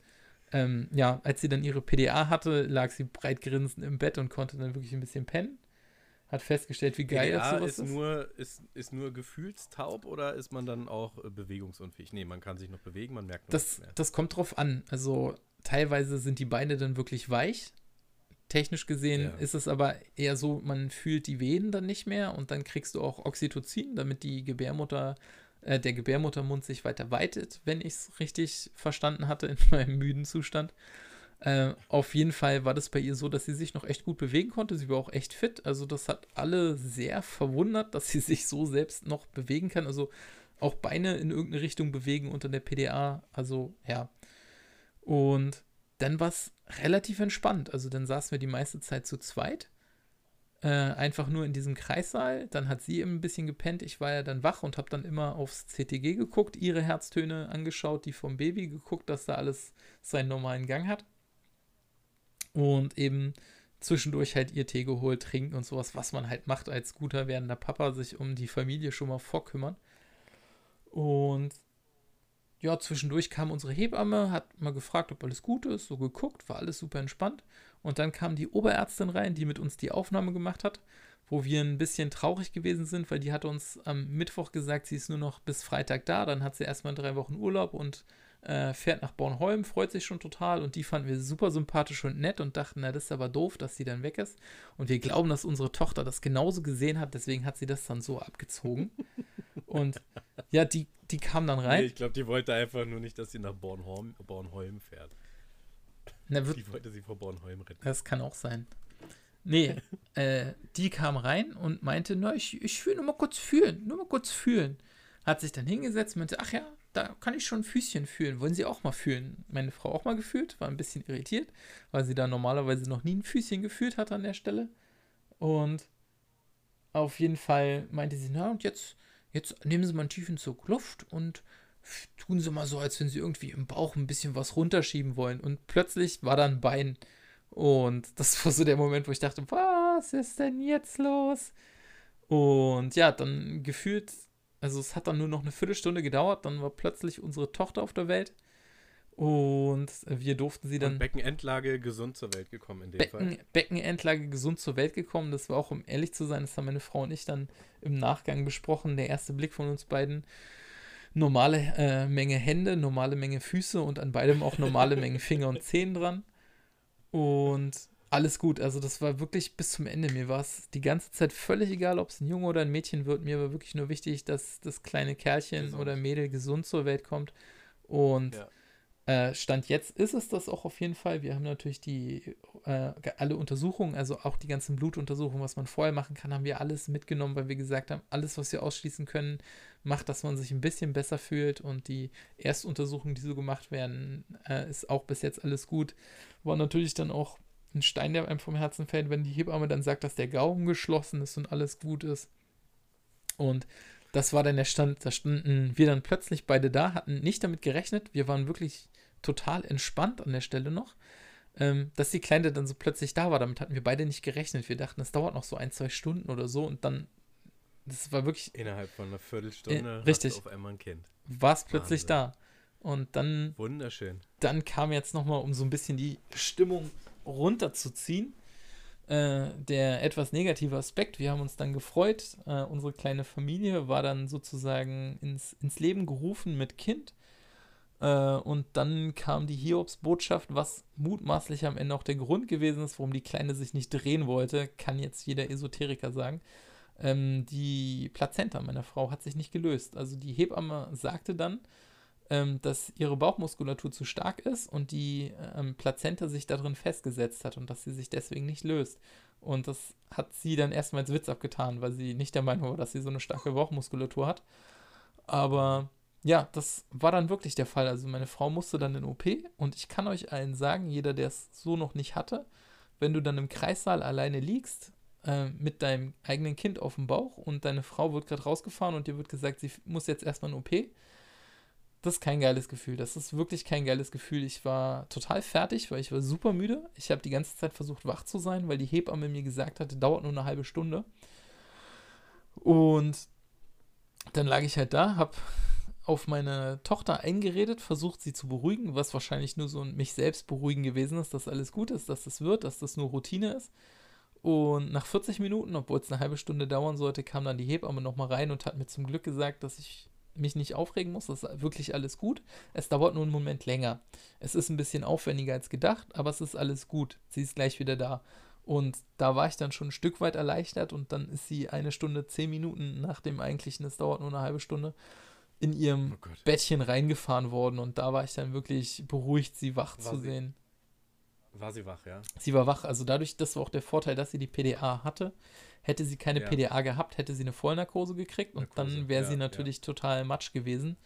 ähm, ja, als sie dann ihre PDA hatte, lag sie breit grinsend im Bett und konnte dann wirklich ein bisschen pennen. Hat festgestellt, wie geil das PDA sowas ist, ist. nur, ist, ist nur gefühlstaub oder ist man dann auch äh, bewegungsunfähig? Nee, man kann sich noch bewegen, man merkt Das, mehr. das kommt drauf an. Also teilweise sind die Beine dann wirklich weich. Technisch gesehen Ja. ist es aber eher so, man fühlt die Venen dann nicht mehr und dann kriegst du auch Oxytocin, damit die Gebärmutter, äh, der Gebärmuttermund sich weiter weitet, wenn ich es richtig verstanden hatte in meinem müden Zustand. Äh, auf jeden Fall war das bei ihr so, dass sie sich noch echt gut bewegen konnte. Sie war auch echt fit. Also das hat alle sehr verwundert, dass sie sich so selbst noch bewegen kann. Also auch Beine in irgendeine Richtung bewegen unter der PDA. Also ja. Und dann war es relativ entspannt. Also dann saßen wir die meiste Zeit zu zweit. Äh, einfach nur in diesem Kreissaal. Dann hat sie eben ein bisschen gepennt. Ich war ja dann wach und habe dann immer aufs CTG geguckt, ihre Herztöne angeschaut, die vom Baby geguckt, dass da alles seinen normalen Gang hat. Und eben zwischendurch halt ihr Tee geholt, trinken und sowas, was man halt macht als guter werdender Papa, sich um die Familie schon mal vorkümmern. Und ja, zwischendurch kam unsere Hebamme, hat mal gefragt, ob alles gut ist, so geguckt, war alles super entspannt. Und dann kam die Oberärztin rein, die mit uns die Aufnahme gemacht hat, wo wir ein bisschen traurig gewesen sind, weil die hat uns am Mittwoch gesagt, sie ist nur noch bis Freitag da. Dann hat sie erstmal drei Wochen Urlaub und äh, fährt nach Bornholm, freut sich schon total. Und die fanden wir super sympathisch und nett und dachten, na, das ist aber doof, dass sie dann weg ist. Und wir glauben, dass unsere Tochter das genauso gesehen hat, deswegen hat sie das dann so abgezogen. und ja, die, die kam dann rein. Nee, ich glaube, die wollte einfach nur nicht, dass sie nach Bornholm, Bornholm fährt. Na, Die wollte sie vor Bornholm retten. Das kann auch sein. Nee, äh, die kam rein und meinte, na, ich, ich will nur mal kurz fühlen, nur mal kurz fühlen. Hat sich dann hingesetzt und meinte, ach ja, da kann ich schon Füßchen fühlen. Wollen Sie auch mal fühlen? Meine Frau auch mal gefühlt, war ein bisschen irritiert, weil sie da normalerweise noch nie ein Füßchen gefühlt hat an der Stelle. Und auf jeden Fall meinte sie, na und jetzt, jetzt nehmen Sie mal einen tiefen Zug Luft und tun Sie mal so, als wenn Sie irgendwie im Bauch ein bisschen was runterschieben wollen. Und plötzlich war da ein Bein. Und das war so der Moment, wo ich dachte, was ist denn jetzt los? Und ja, dann gefühlt, also es hat dann nur noch eine Viertelstunde gedauert, dann war plötzlich unsere Tochter auf der Welt. Und wir durften sie dann. Und Beckenendlage gesund zur Welt gekommen in dem Becken, Fall. Beckenendlage gesund zur Welt gekommen. Das war auch, um ehrlich zu sein, das haben meine Frau und ich dann im Nachgang besprochen. Der erste Blick von uns beiden. Normale äh, Menge Hände, normale Menge Füße und an beidem auch normale Menge Finger und Zehen dran. Und alles gut. Also das war wirklich bis zum Ende. Mir war es die ganze Zeit völlig egal, ob es ein Junge oder ein Mädchen wird. Mir war wirklich nur wichtig, dass das kleine Kerlchen Gesund. oder Mädel gesund zur Welt kommt. Und Ja. äh, Stand jetzt ist es das auch auf jeden Fall. Wir haben natürlich die äh, alle Untersuchungen, also auch die ganzen Blutuntersuchungen, was man vorher machen kann, haben wir alles mitgenommen, weil wir gesagt haben, alles, was wir ausschließen können, macht, dass man sich ein bisschen besser fühlt. Und die Erstuntersuchungen, die so gemacht werden, äh, ist auch bis jetzt alles gut. War natürlich dann auch ein Stein, der einem vom Herzen fällt, wenn die Hebamme dann sagt, dass der Gaumen geschlossen ist und alles gut ist. Und das war dann der Stand, da standen wir dann plötzlich beide da, hatten nicht damit gerechnet. Wir waren wirklich total entspannt an der Stelle noch, ähm, dass die Kleine dann so plötzlich da war. Damit hatten wir beide nicht gerechnet. Wir dachten, es dauert noch so ein, zwei Stunden oder so und dann, das war wirklich, Innerhalb von einer Viertelstunde Äh, richtig. auf einmal ein Kind. war es plötzlich Wahnsinn. da. Und dann Wunderschön. dann kam jetzt nochmal, um so ein bisschen die Stimmung runterzuziehen, äh, der etwas negative Aspekt. Wir haben uns dann gefreut. Äh, unsere kleine Familie war dann sozusagen ins, ins Leben gerufen mit Kind. Äh, und dann kam die Hiobs-Botschaft, was mutmaßlich am Ende auch der Grund gewesen ist, warum die Kleine sich nicht drehen wollte, kann jetzt jeder Esoteriker sagen. Ähm, die Plazenta meiner Frau hat sich nicht gelöst. Also die Hebamme sagte dann, ähm, dass ihre Bauchmuskulatur zu stark ist und die ähm, Plazenta sich darin festgesetzt hat und dass sie sich deswegen nicht löst. Und das hat sie dann erstmal als Witz abgetan, weil sie nicht der Meinung war, dass sie so eine starke Bauchmuskulatur hat. Aber ja, das war dann wirklich der Fall. Also meine Frau musste dann in OP und ich kann euch allen sagen, jeder, der es so noch nicht hatte, wenn du dann im Kreissaal alleine liegst, äh, mit deinem eigenen Kind auf dem Bauch und deine Frau wird gerade rausgefahren und dir wird gesagt, sie muss jetzt erstmal in OP, das ist kein geiles Gefühl. Das ist wirklich kein geiles Gefühl. Ich war total fertig, weil ich war super müde. Ich habe die ganze Zeit versucht, wach zu sein, weil die Hebamme mir gesagt hatte, dauert nur eine halbe Stunde. Und dann lag ich halt da, habe auf meine Tochter eingeredet, versucht sie zu beruhigen, was wahrscheinlich nur so ein mich selbst beruhigen gewesen ist, dass alles gut ist, dass das wird, dass das nur Routine ist. Und nach 40 Minuten, obwohl es eine halbe Stunde dauern sollte, kam dann die Hebamme nochmal rein und hat mir zum Glück gesagt, dass ich mich nicht aufregen muss. Das ist wirklich alles gut. Es dauert nur einen Moment länger. Es ist ein bisschen aufwendiger als gedacht, aber es ist alles gut. Sie ist gleich wieder da. Und da war ich dann schon ein Stück weit erleichtert und dann ist sie eine Stunde, zehn Minuten nach dem eigentlichen, es dauert nur eine halbe Stunde, in ihrem oh Bettchen reingefahren worden und da war ich dann wirklich beruhigt, sie wach war zu sie, sehen. War sie wach, ja? Sie war wach. Also dadurch, das war auch der Vorteil, dass sie die PDA hatte, Hätte sie keine ja. PDA gehabt, hätte sie eine Vollnarkose gekriegt und dann wäre ja, sie natürlich total matsch gewesen.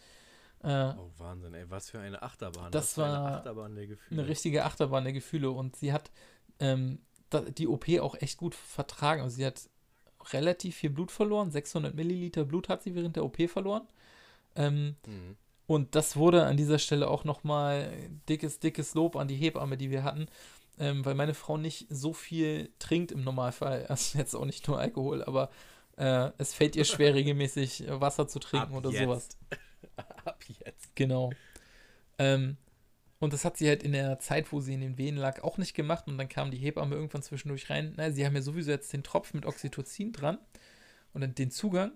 Äh, oh, Wahnsinn, ey, was für eine Achterbahn. Das war eine Achterbahn der Gefühle. Eine richtige Achterbahn der Gefühle und sie hat ähm, die OP auch echt gut vertragen. Also sie hat relativ viel Blut verloren, 600 Milliliter Blut hat sie während der OP verloren. Ähm, mhm. Und das wurde an dieser Stelle auch nochmal dickes, dickes Lob an die Hebamme, die wir hatten, ähm, weil meine Frau nicht so viel trinkt im Normalfall. Also jetzt auch nicht nur Alkohol, aber äh, es fällt ihr schwer, regelmäßig Wasser zu trinken Ab oder jetzt. sowas. Ab jetzt. Genau. Ähm, und das hat sie halt in der Zeit, wo sie in den Wehen lag, auch nicht gemacht. Und dann kam die Hebamme irgendwann zwischendurch rein. Na, sie haben ja sowieso jetzt den Tropf mit Oxytocin dran und dann den Zugang.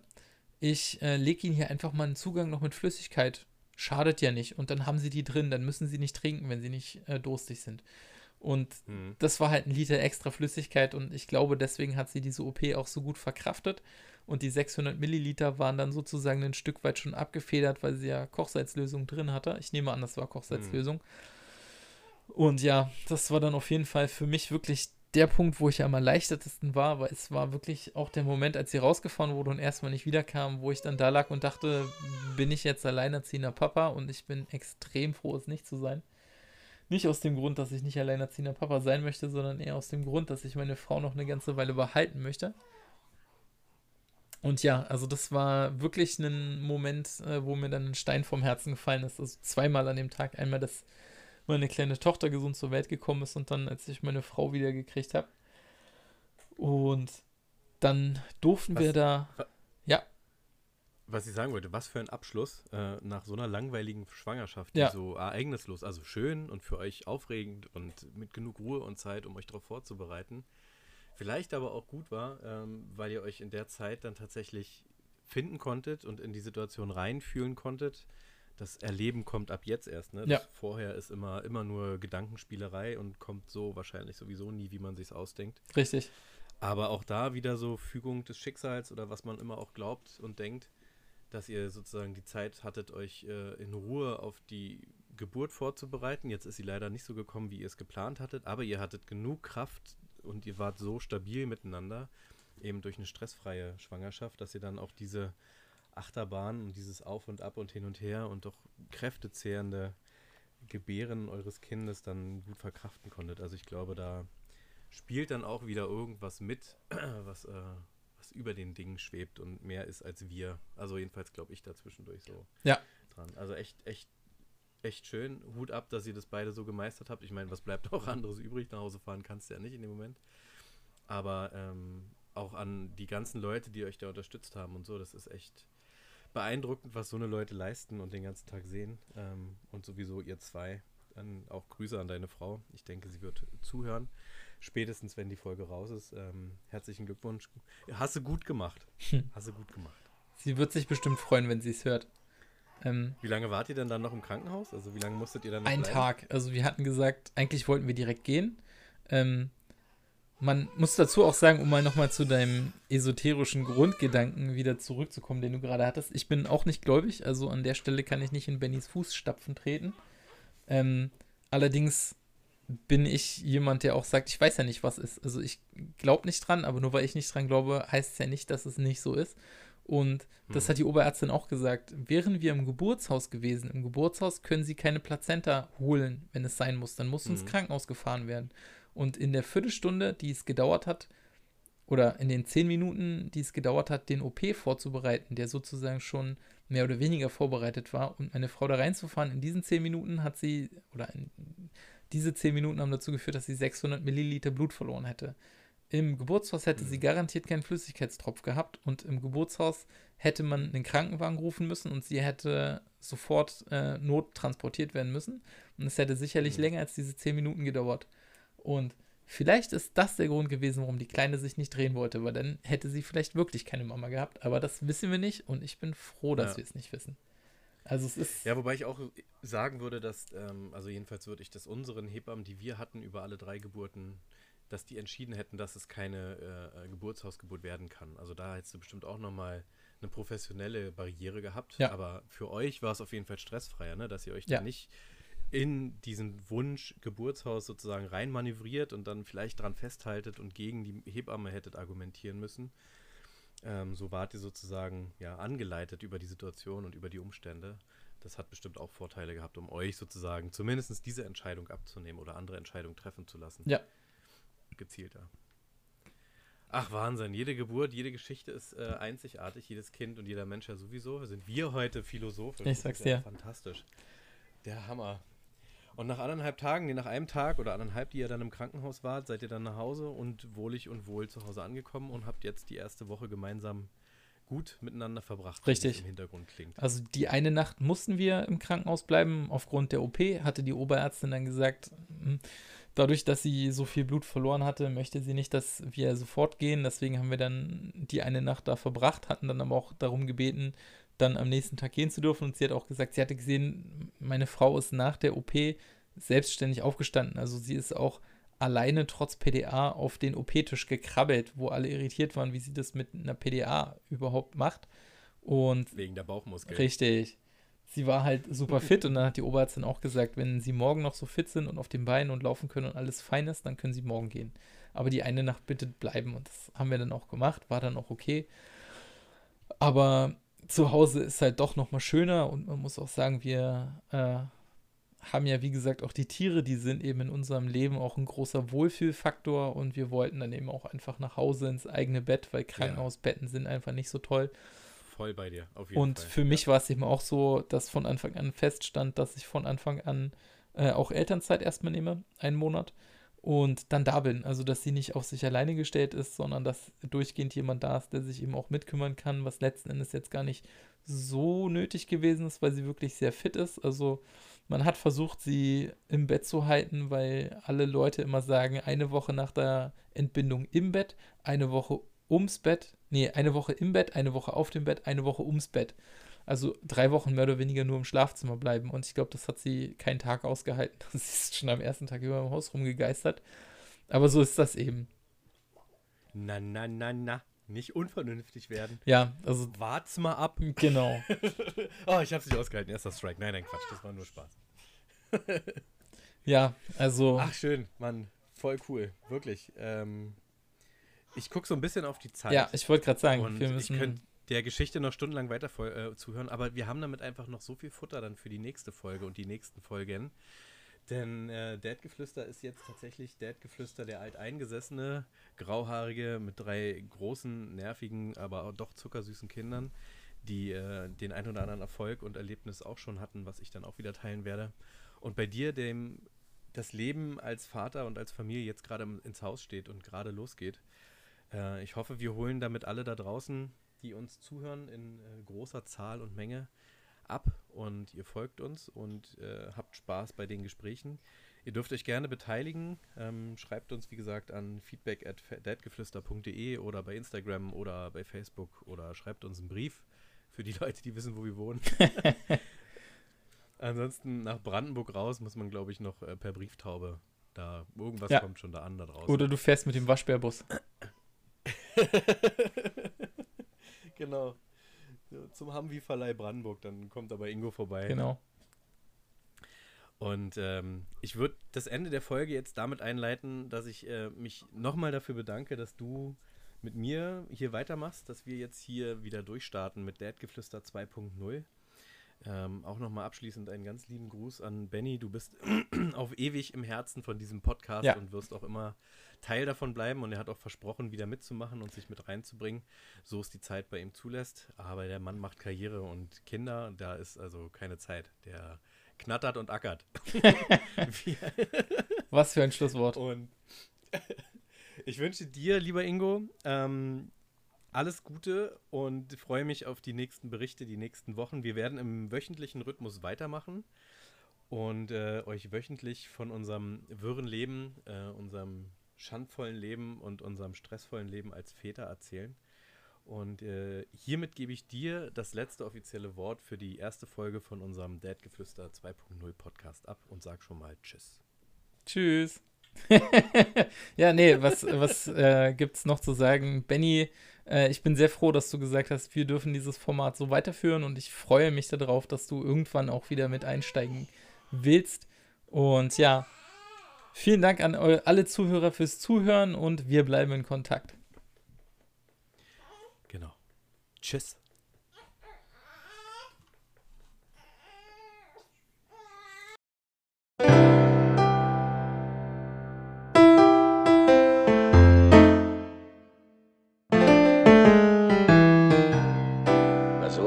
Ich äh, lege ihnen hier einfach mal einen Zugang noch mit Flüssigkeit. Schadet ja nicht. Und dann haben sie die drin. Dann müssen sie nicht trinken, wenn sie nicht äh, durstig sind. Und mhm. das war halt ein Liter extra Flüssigkeit und ich glaube, deswegen hat sie diese OP auch so gut verkraftet. Und die 600 Milliliter waren dann sozusagen ein Stück weit schon abgefedert, weil sie ja Kochsalzlösung drin hatte. Ich nehme an, das war Kochsalzlösung. Mhm. Und ja, das war dann auf jeden Fall für mich wirklich der Punkt, wo ich am erleichtertsten war, weil es war wirklich auch der Moment, als sie rausgefahren wurde und erstmal nicht wiederkam, wo ich dann da lag und dachte, bin ich jetzt alleinerziehender Papa und ich bin extrem froh, es nicht zu sein. Nicht aus dem Grund, dass ich nicht alleinerziehender Papa sein möchte, sondern eher aus dem Grund, dass ich meine Frau noch eine ganze Weile behalten möchte. Und ja, also das war wirklich ein Moment, äh, wo mir dann ein Stein vom Herzen gefallen ist. Also zweimal an dem Tag. Einmal, dass meine kleine Tochter gesund zur Welt gekommen ist und dann, als ich meine Frau wieder gekriegt habe. Und dann durften was, wir da. Ja was ich sagen wollte, was für ein Abschluss äh, nach so einer langweiligen Schwangerschaft, die ja. so ereignislos, also schön und für euch aufregend und mit genug Ruhe und Zeit, um euch darauf vorzubereiten. Vielleicht aber auch gut war, ähm, weil ihr euch in der Zeit dann tatsächlich finden konntet und in die Situation reinfühlen konntet. Das Erleben kommt ab jetzt erst, ne? Ja. vorher ist immer, immer nur Gedankenspielerei und kommt so wahrscheinlich sowieso nie, wie man sich ausdenkt. Richtig. Aber auch da wieder so Fügung des Schicksals oder was man immer auch glaubt und denkt dass ihr sozusagen die Zeit hattet, euch äh, in Ruhe auf die Geburt vorzubereiten. Jetzt ist sie leider nicht so gekommen, wie ihr es geplant hattet, aber ihr hattet genug Kraft und ihr wart so stabil miteinander, eben durch eine stressfreie Schwangerschaft, dass ihr dann auch diese Achterbahn und dieses Auf und Ab und hin und her und doch kräftezehrende Gebären eures Kindes dann gut verkraften konntet. Also ich glaube, da spielt dann auch wieder irgendwas mit, was äh, was über den Dingen schwebt und mehr ist als wir. Also jedenfalls glaube ich da zwischendurch so ja. dran. Also echt, echt, echt schön. Hut ab, dass ihr das beide so gemeistert habt. Ich meine, was bleibt auch anderes übrig? Nach Hause fahren kannst du ja nicht in dem Moment. Aber ähm, auch an die ganzen Leute, die euch da unterstützt haben und so, das ist echt beeindruckend, was so eine Leute leisten und den ganzen Tag sehen. Ähm, und sowieso ihr zwei. Dann auch Grüße an deine Frau. Ich denke, sie wird zuhören. Spätestens, wenn die Folge raus ist. Ähm, herzlichen Glückwunsch. Hast du gut gemacht. Hm. Hast du gut gemacht. Sie wird sich bestimmt freuen, wenn sie es hört. Ähm, Wie lange wart ihr denn dann noch im Krankenhaus? Also wie lange musstet ihr dann noch ein bleiben? Tag. Also wir hatten gesagt, eigentlich wollten wir direkt gehen. Ähm, man muss dazu auch sagen, um mal nochmal zu deinem esoterischen Grundgedanken wieder zurückzukommen, den du gerade hattest. Ich bin auch nicht gläubig, also an der Stelle kann ich nicht in Bennys Fußstapfen treten. Ähm, allerdings bin ich jemand, der auch sagt, ich weiß ja nicht, was ist. Also ich glaube nicht dran, aber nur weil ich nicht dran glaube, heißt es ja nicht, dass es nicht so ist. Und das Hm. hat die Oberärztin auch gesagt. Wären wir im Geburtshaus gewesen, im Geburtshaus können sie keine Plazenta holen, wenn es sein muss. Dann muss ins Mhm. Krankenhaus gefahren werden. Und in der Viertelstunde, die es gedauert hat, oder in den zehn Minuten, die es gedauert hat, den OP vorzubereiten, der sozusagen schon mehr oder weniger vorbereitet war, und meine Frau da reinzufahren, in diesen zehn Minuten hat sie, oder in, diese zehn Minuten haben dazu geführt, dass sie 600 Milliliter Blut verloren hätte. Im Geburtshaus hätte sie Mhm. garantiert keinen Flüssigkeitstropf gehabt und im Geburtshaus hätte man einen Krankenwagen rufen müssen und sie hätte sofort äh, nottransportiert werden müssen. Und es hätte sicherlich Mhm. länger als diese zehn Minuten gedauert. Und vielleicht ist das der Grund gewesen, warum die Kleine sich nicht drehen wollte, weil dann hätte sie vielleicht wirklich keine Mama gehabt. Aber das wissen wir nicht und ich bin froh, dass Ja. wir es nicht wissen. Also es ist. Ja, wobei ich auch sagen würde, dass, ähm, also jedenfalls würde ich das unseren Hebammen, die wir hatten über alle drei Geburten, dass die entschieden hätten, dass es keine äh, Geburtshausgeburt werden kann. Also da hättest du bestimmt auch nochmal eine professionelle Barriere gehabt. Ja. Aber für euch war es auf jeden Fall stressfreier, ne? dass ihr euch Ja. da nicht in diesen Wunsch Geburtshaus sozusagen reinmanövriert und dann vielleicht dran festhaltet und gegen die Hebamme hättet argumentieren müssen. Ähm, so wart ihr sozusagen ja angeleitet über die Situation und über die Umstände. Das hat bestimmt auch Vorteile gehabt, um euch sozusagen zumindest diese Entscheidung abzunehmen oder andere Entscheidungen treffen zu lassen. Ja. Gezielter. Ach, Wahnsinn. Jede Geburt, jede Geschichte ist äh, einzigartig. Jedes Kind und jeder Mensch ja sowieso. Sind wir heute philosophisch. Ich sag's ist ja dir. Fantastisch. Der Hammer. Und nach anderthalb Tagen, nee, nach einem Tag oder anderthalb, die ihr dann im Krankenhaus wart, seid ihr dann nach Hause und wohlig und wohl zu Hause angekommen und habt jetzt die erste Woche gemeinsam gut miteinander verbracht, Richtig. im Hintergrund klingt. Also die eine Nacht mussten wir im Krankenhaus bleiben aufgrund der OP, hatte die Oberärztin dann gesagt, hm, dadurch, dass sie so viel Blut verloren hatte, möchte sie nicht, dass wir sofort gehen. Deswegen haben wir dann die eine Nacht da verbracht, hatten dann aber auch darum gebeten, dann am nächsten Tag gehen zu dürfen. Und sie hat auch gesagt, sie hatte gesehen, meine Frau ist nach der OP selbstständig aufgestanden. Also sie ist auch alleine trotz PDA auf den OP-Tisch gekrabbelt, wo alle irritiert waren, wie sie das mit einer PDA überhaupt macht. Und Wegen der Bauchmuskeln. Richtig. Sie war halt super fit und dann hat die Oberärztin auch gesagt, wenn sie morgen noch so fit sind und auf den Beinen und laufen können und alles fein ist, dann können sie morgen gehen. Aber die eine Nacht bitte bleiben und das haben wir dann auch gemacht, war dann auch okay. Aber zu Hause ist halt doch nochmal schöner und man muss auch sagen, wir äh, haben ja, wie gesagt, auch die Tiere, die sind eben in unserem Leben auch ein großer Wohlfühlfaktor und wir wollten dann eben auch einfach nach Hause ins eigene Bett, weil Krankenhausbetten sind einfach nicht so toll. Voll bei dir, auf jeden Und Fall. für mich war es eben auch so, dass von Anfang an feststand, dass ich von Anfang an äh, auch Elternzeit erstmal nehme, einen Monat, und dann da bin. Also, dass sie nicht auf sich alleine gestellt ist, sondern dass durchgehend jemand da ist, der sich eben auch mitkümmern kann, was letzten Endes jetzt gar nicht so nötig gewesen ist, weil sie wirklich sehr fit ist. Also, man hat versucht, sie im Bett zu halten, weil alle Leute immer sagen, eine Woche nach der Entbindung im Bett, eine Woche ums Bett, nee, eine Woche im Bett, eine Woche auf dem Bett, eine Woche ums Bett. Also drei Wochen mehr oder weniger nur im Schlafzimmer bleiben. Und ich glaube, das hat sie keinen Tag ausgehalten. Sie ist schon am ersten Tag über im Haus rumgegeistert. Aber so ist das eben. Na, na, na, na. Nicht unvernünftig werden. Ja, also Wart's mal ab. genau. Oh, ich hab's nicht ausgehalten. Erster Strike. Nein, nein, Quatsch. Das war nur Spaß. Ja, also Ach, schön. Mann, voll cool. Wirklich. Ähm, ich guck so ein bisschen auf die Zeit. ja, ich wollte gerade sagen, wir ich müssen. Der Geschichte noch stundenlang weiter äh, zuhören, aber wir haben damit einfach noch so viel Futter dann für die nächste Folge und die nächsten Folgen. Denn äh, Dad-Geflüster ist jetzt tatsächlich Dad-Geflüster, der alteingesessene, grauhaarige, mit drei großen, nervigen, aber doch zuckersüßen Kindern, die äh, den ein oder anderen Erfolg und Erlebnis auch schon hatten, was ich dann auch wieder teilen werde. Und bei dir, dem das Leben als Vater und als Familie jetzt gerade ins Haus steht und gerade losgeht. Äh, ich hoffe, wir holen damit alle da draußen, die uns zuhören, in äh, großer Zahl und Menge, ab und ihr folgt uns und äh, habt Spaß bei den Gesprächen. Ihr dürft euch gerne beteiligen. Ähm, schreibt uns, wie gesagt, an feedback at deadgeflüster.de oder bei Instagram oder bei Facebook oder schreibt uns einen Brief für die Leute, die wissen, wo wir wohnen. Ansonsten nach Brandenburg raus muss man, glaube ich, noch äh, per Brieftaube. Da irgendwas Ja. kommt schon da an da draußen. Oder du fährst mit dem Waschbärbus. genau. Zum Humvee-Verleih Brandenburg, dann kommt aber Ingo vorbei. Genau. Und ähm, ich würde das Ende der Folge jetzt damit einleiten, dass ich äh, mich nochmal dafür bedanke, dass du mit mir hier weitermachst, dass wir jetzt hier wieder durchstarten mit Dadgeflüster 2.0. Ähm, auch nochmal abschließend einen ganz lieben Gruß an Benny. Du bist auf ewig im Herzen von diesem Podcast Ja. und wirst auch immer Teil davon bleiben. Und er hat auch versprochen, wieder mitzumachen und sich mit reinzubringen, so es die Zeit bei ihm zulässt. Aber der Mann macht Karriere und Kinder, da ist also keine Zeit. Der knattert und ackert. Was für ein Schlusswort. und ich wünsche dir, lieber Ingo, ähm, alles Gute und freue mich auf die nächsten Berichte, die nächsten Wochen. Wir werden im wöchentlichen Rhythmus weitermachen und äh, euch wöchentlich von unserem wirren Leben, äh, unserem schandvollen Leben und unserem stressvollen Leben als Väter erzählen. Und äh, hiermit gebe ich dir das letzte offizielle Wort für die erste Folge von unserem Dadgeflüster 2.0 Podcast ab und sag schon mal Tschüss. Tschüss. ja, nee, was, was äh, gibt's noch zu sagen? Benny, äh, ich bin sehr froh, dass du gesagt hast, wir dürfen dieses Format so weiterführen und ich freue mich darauf, dass du irgendwann auch wieder mit einsteigen willst. Und ja, vielen Dank an alle Zuhörer fürs Zuhören und wir bleiben in Kontakt. Genau. Tschüss.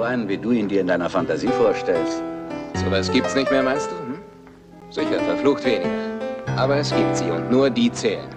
Einen, wie du ihn dir in deiner Fantasie vorstellst. Sowas gibt's nicht mehr, meinst du? Hm? Sicher, verflucht weniger. Aber es gibt sie und nur die zählen.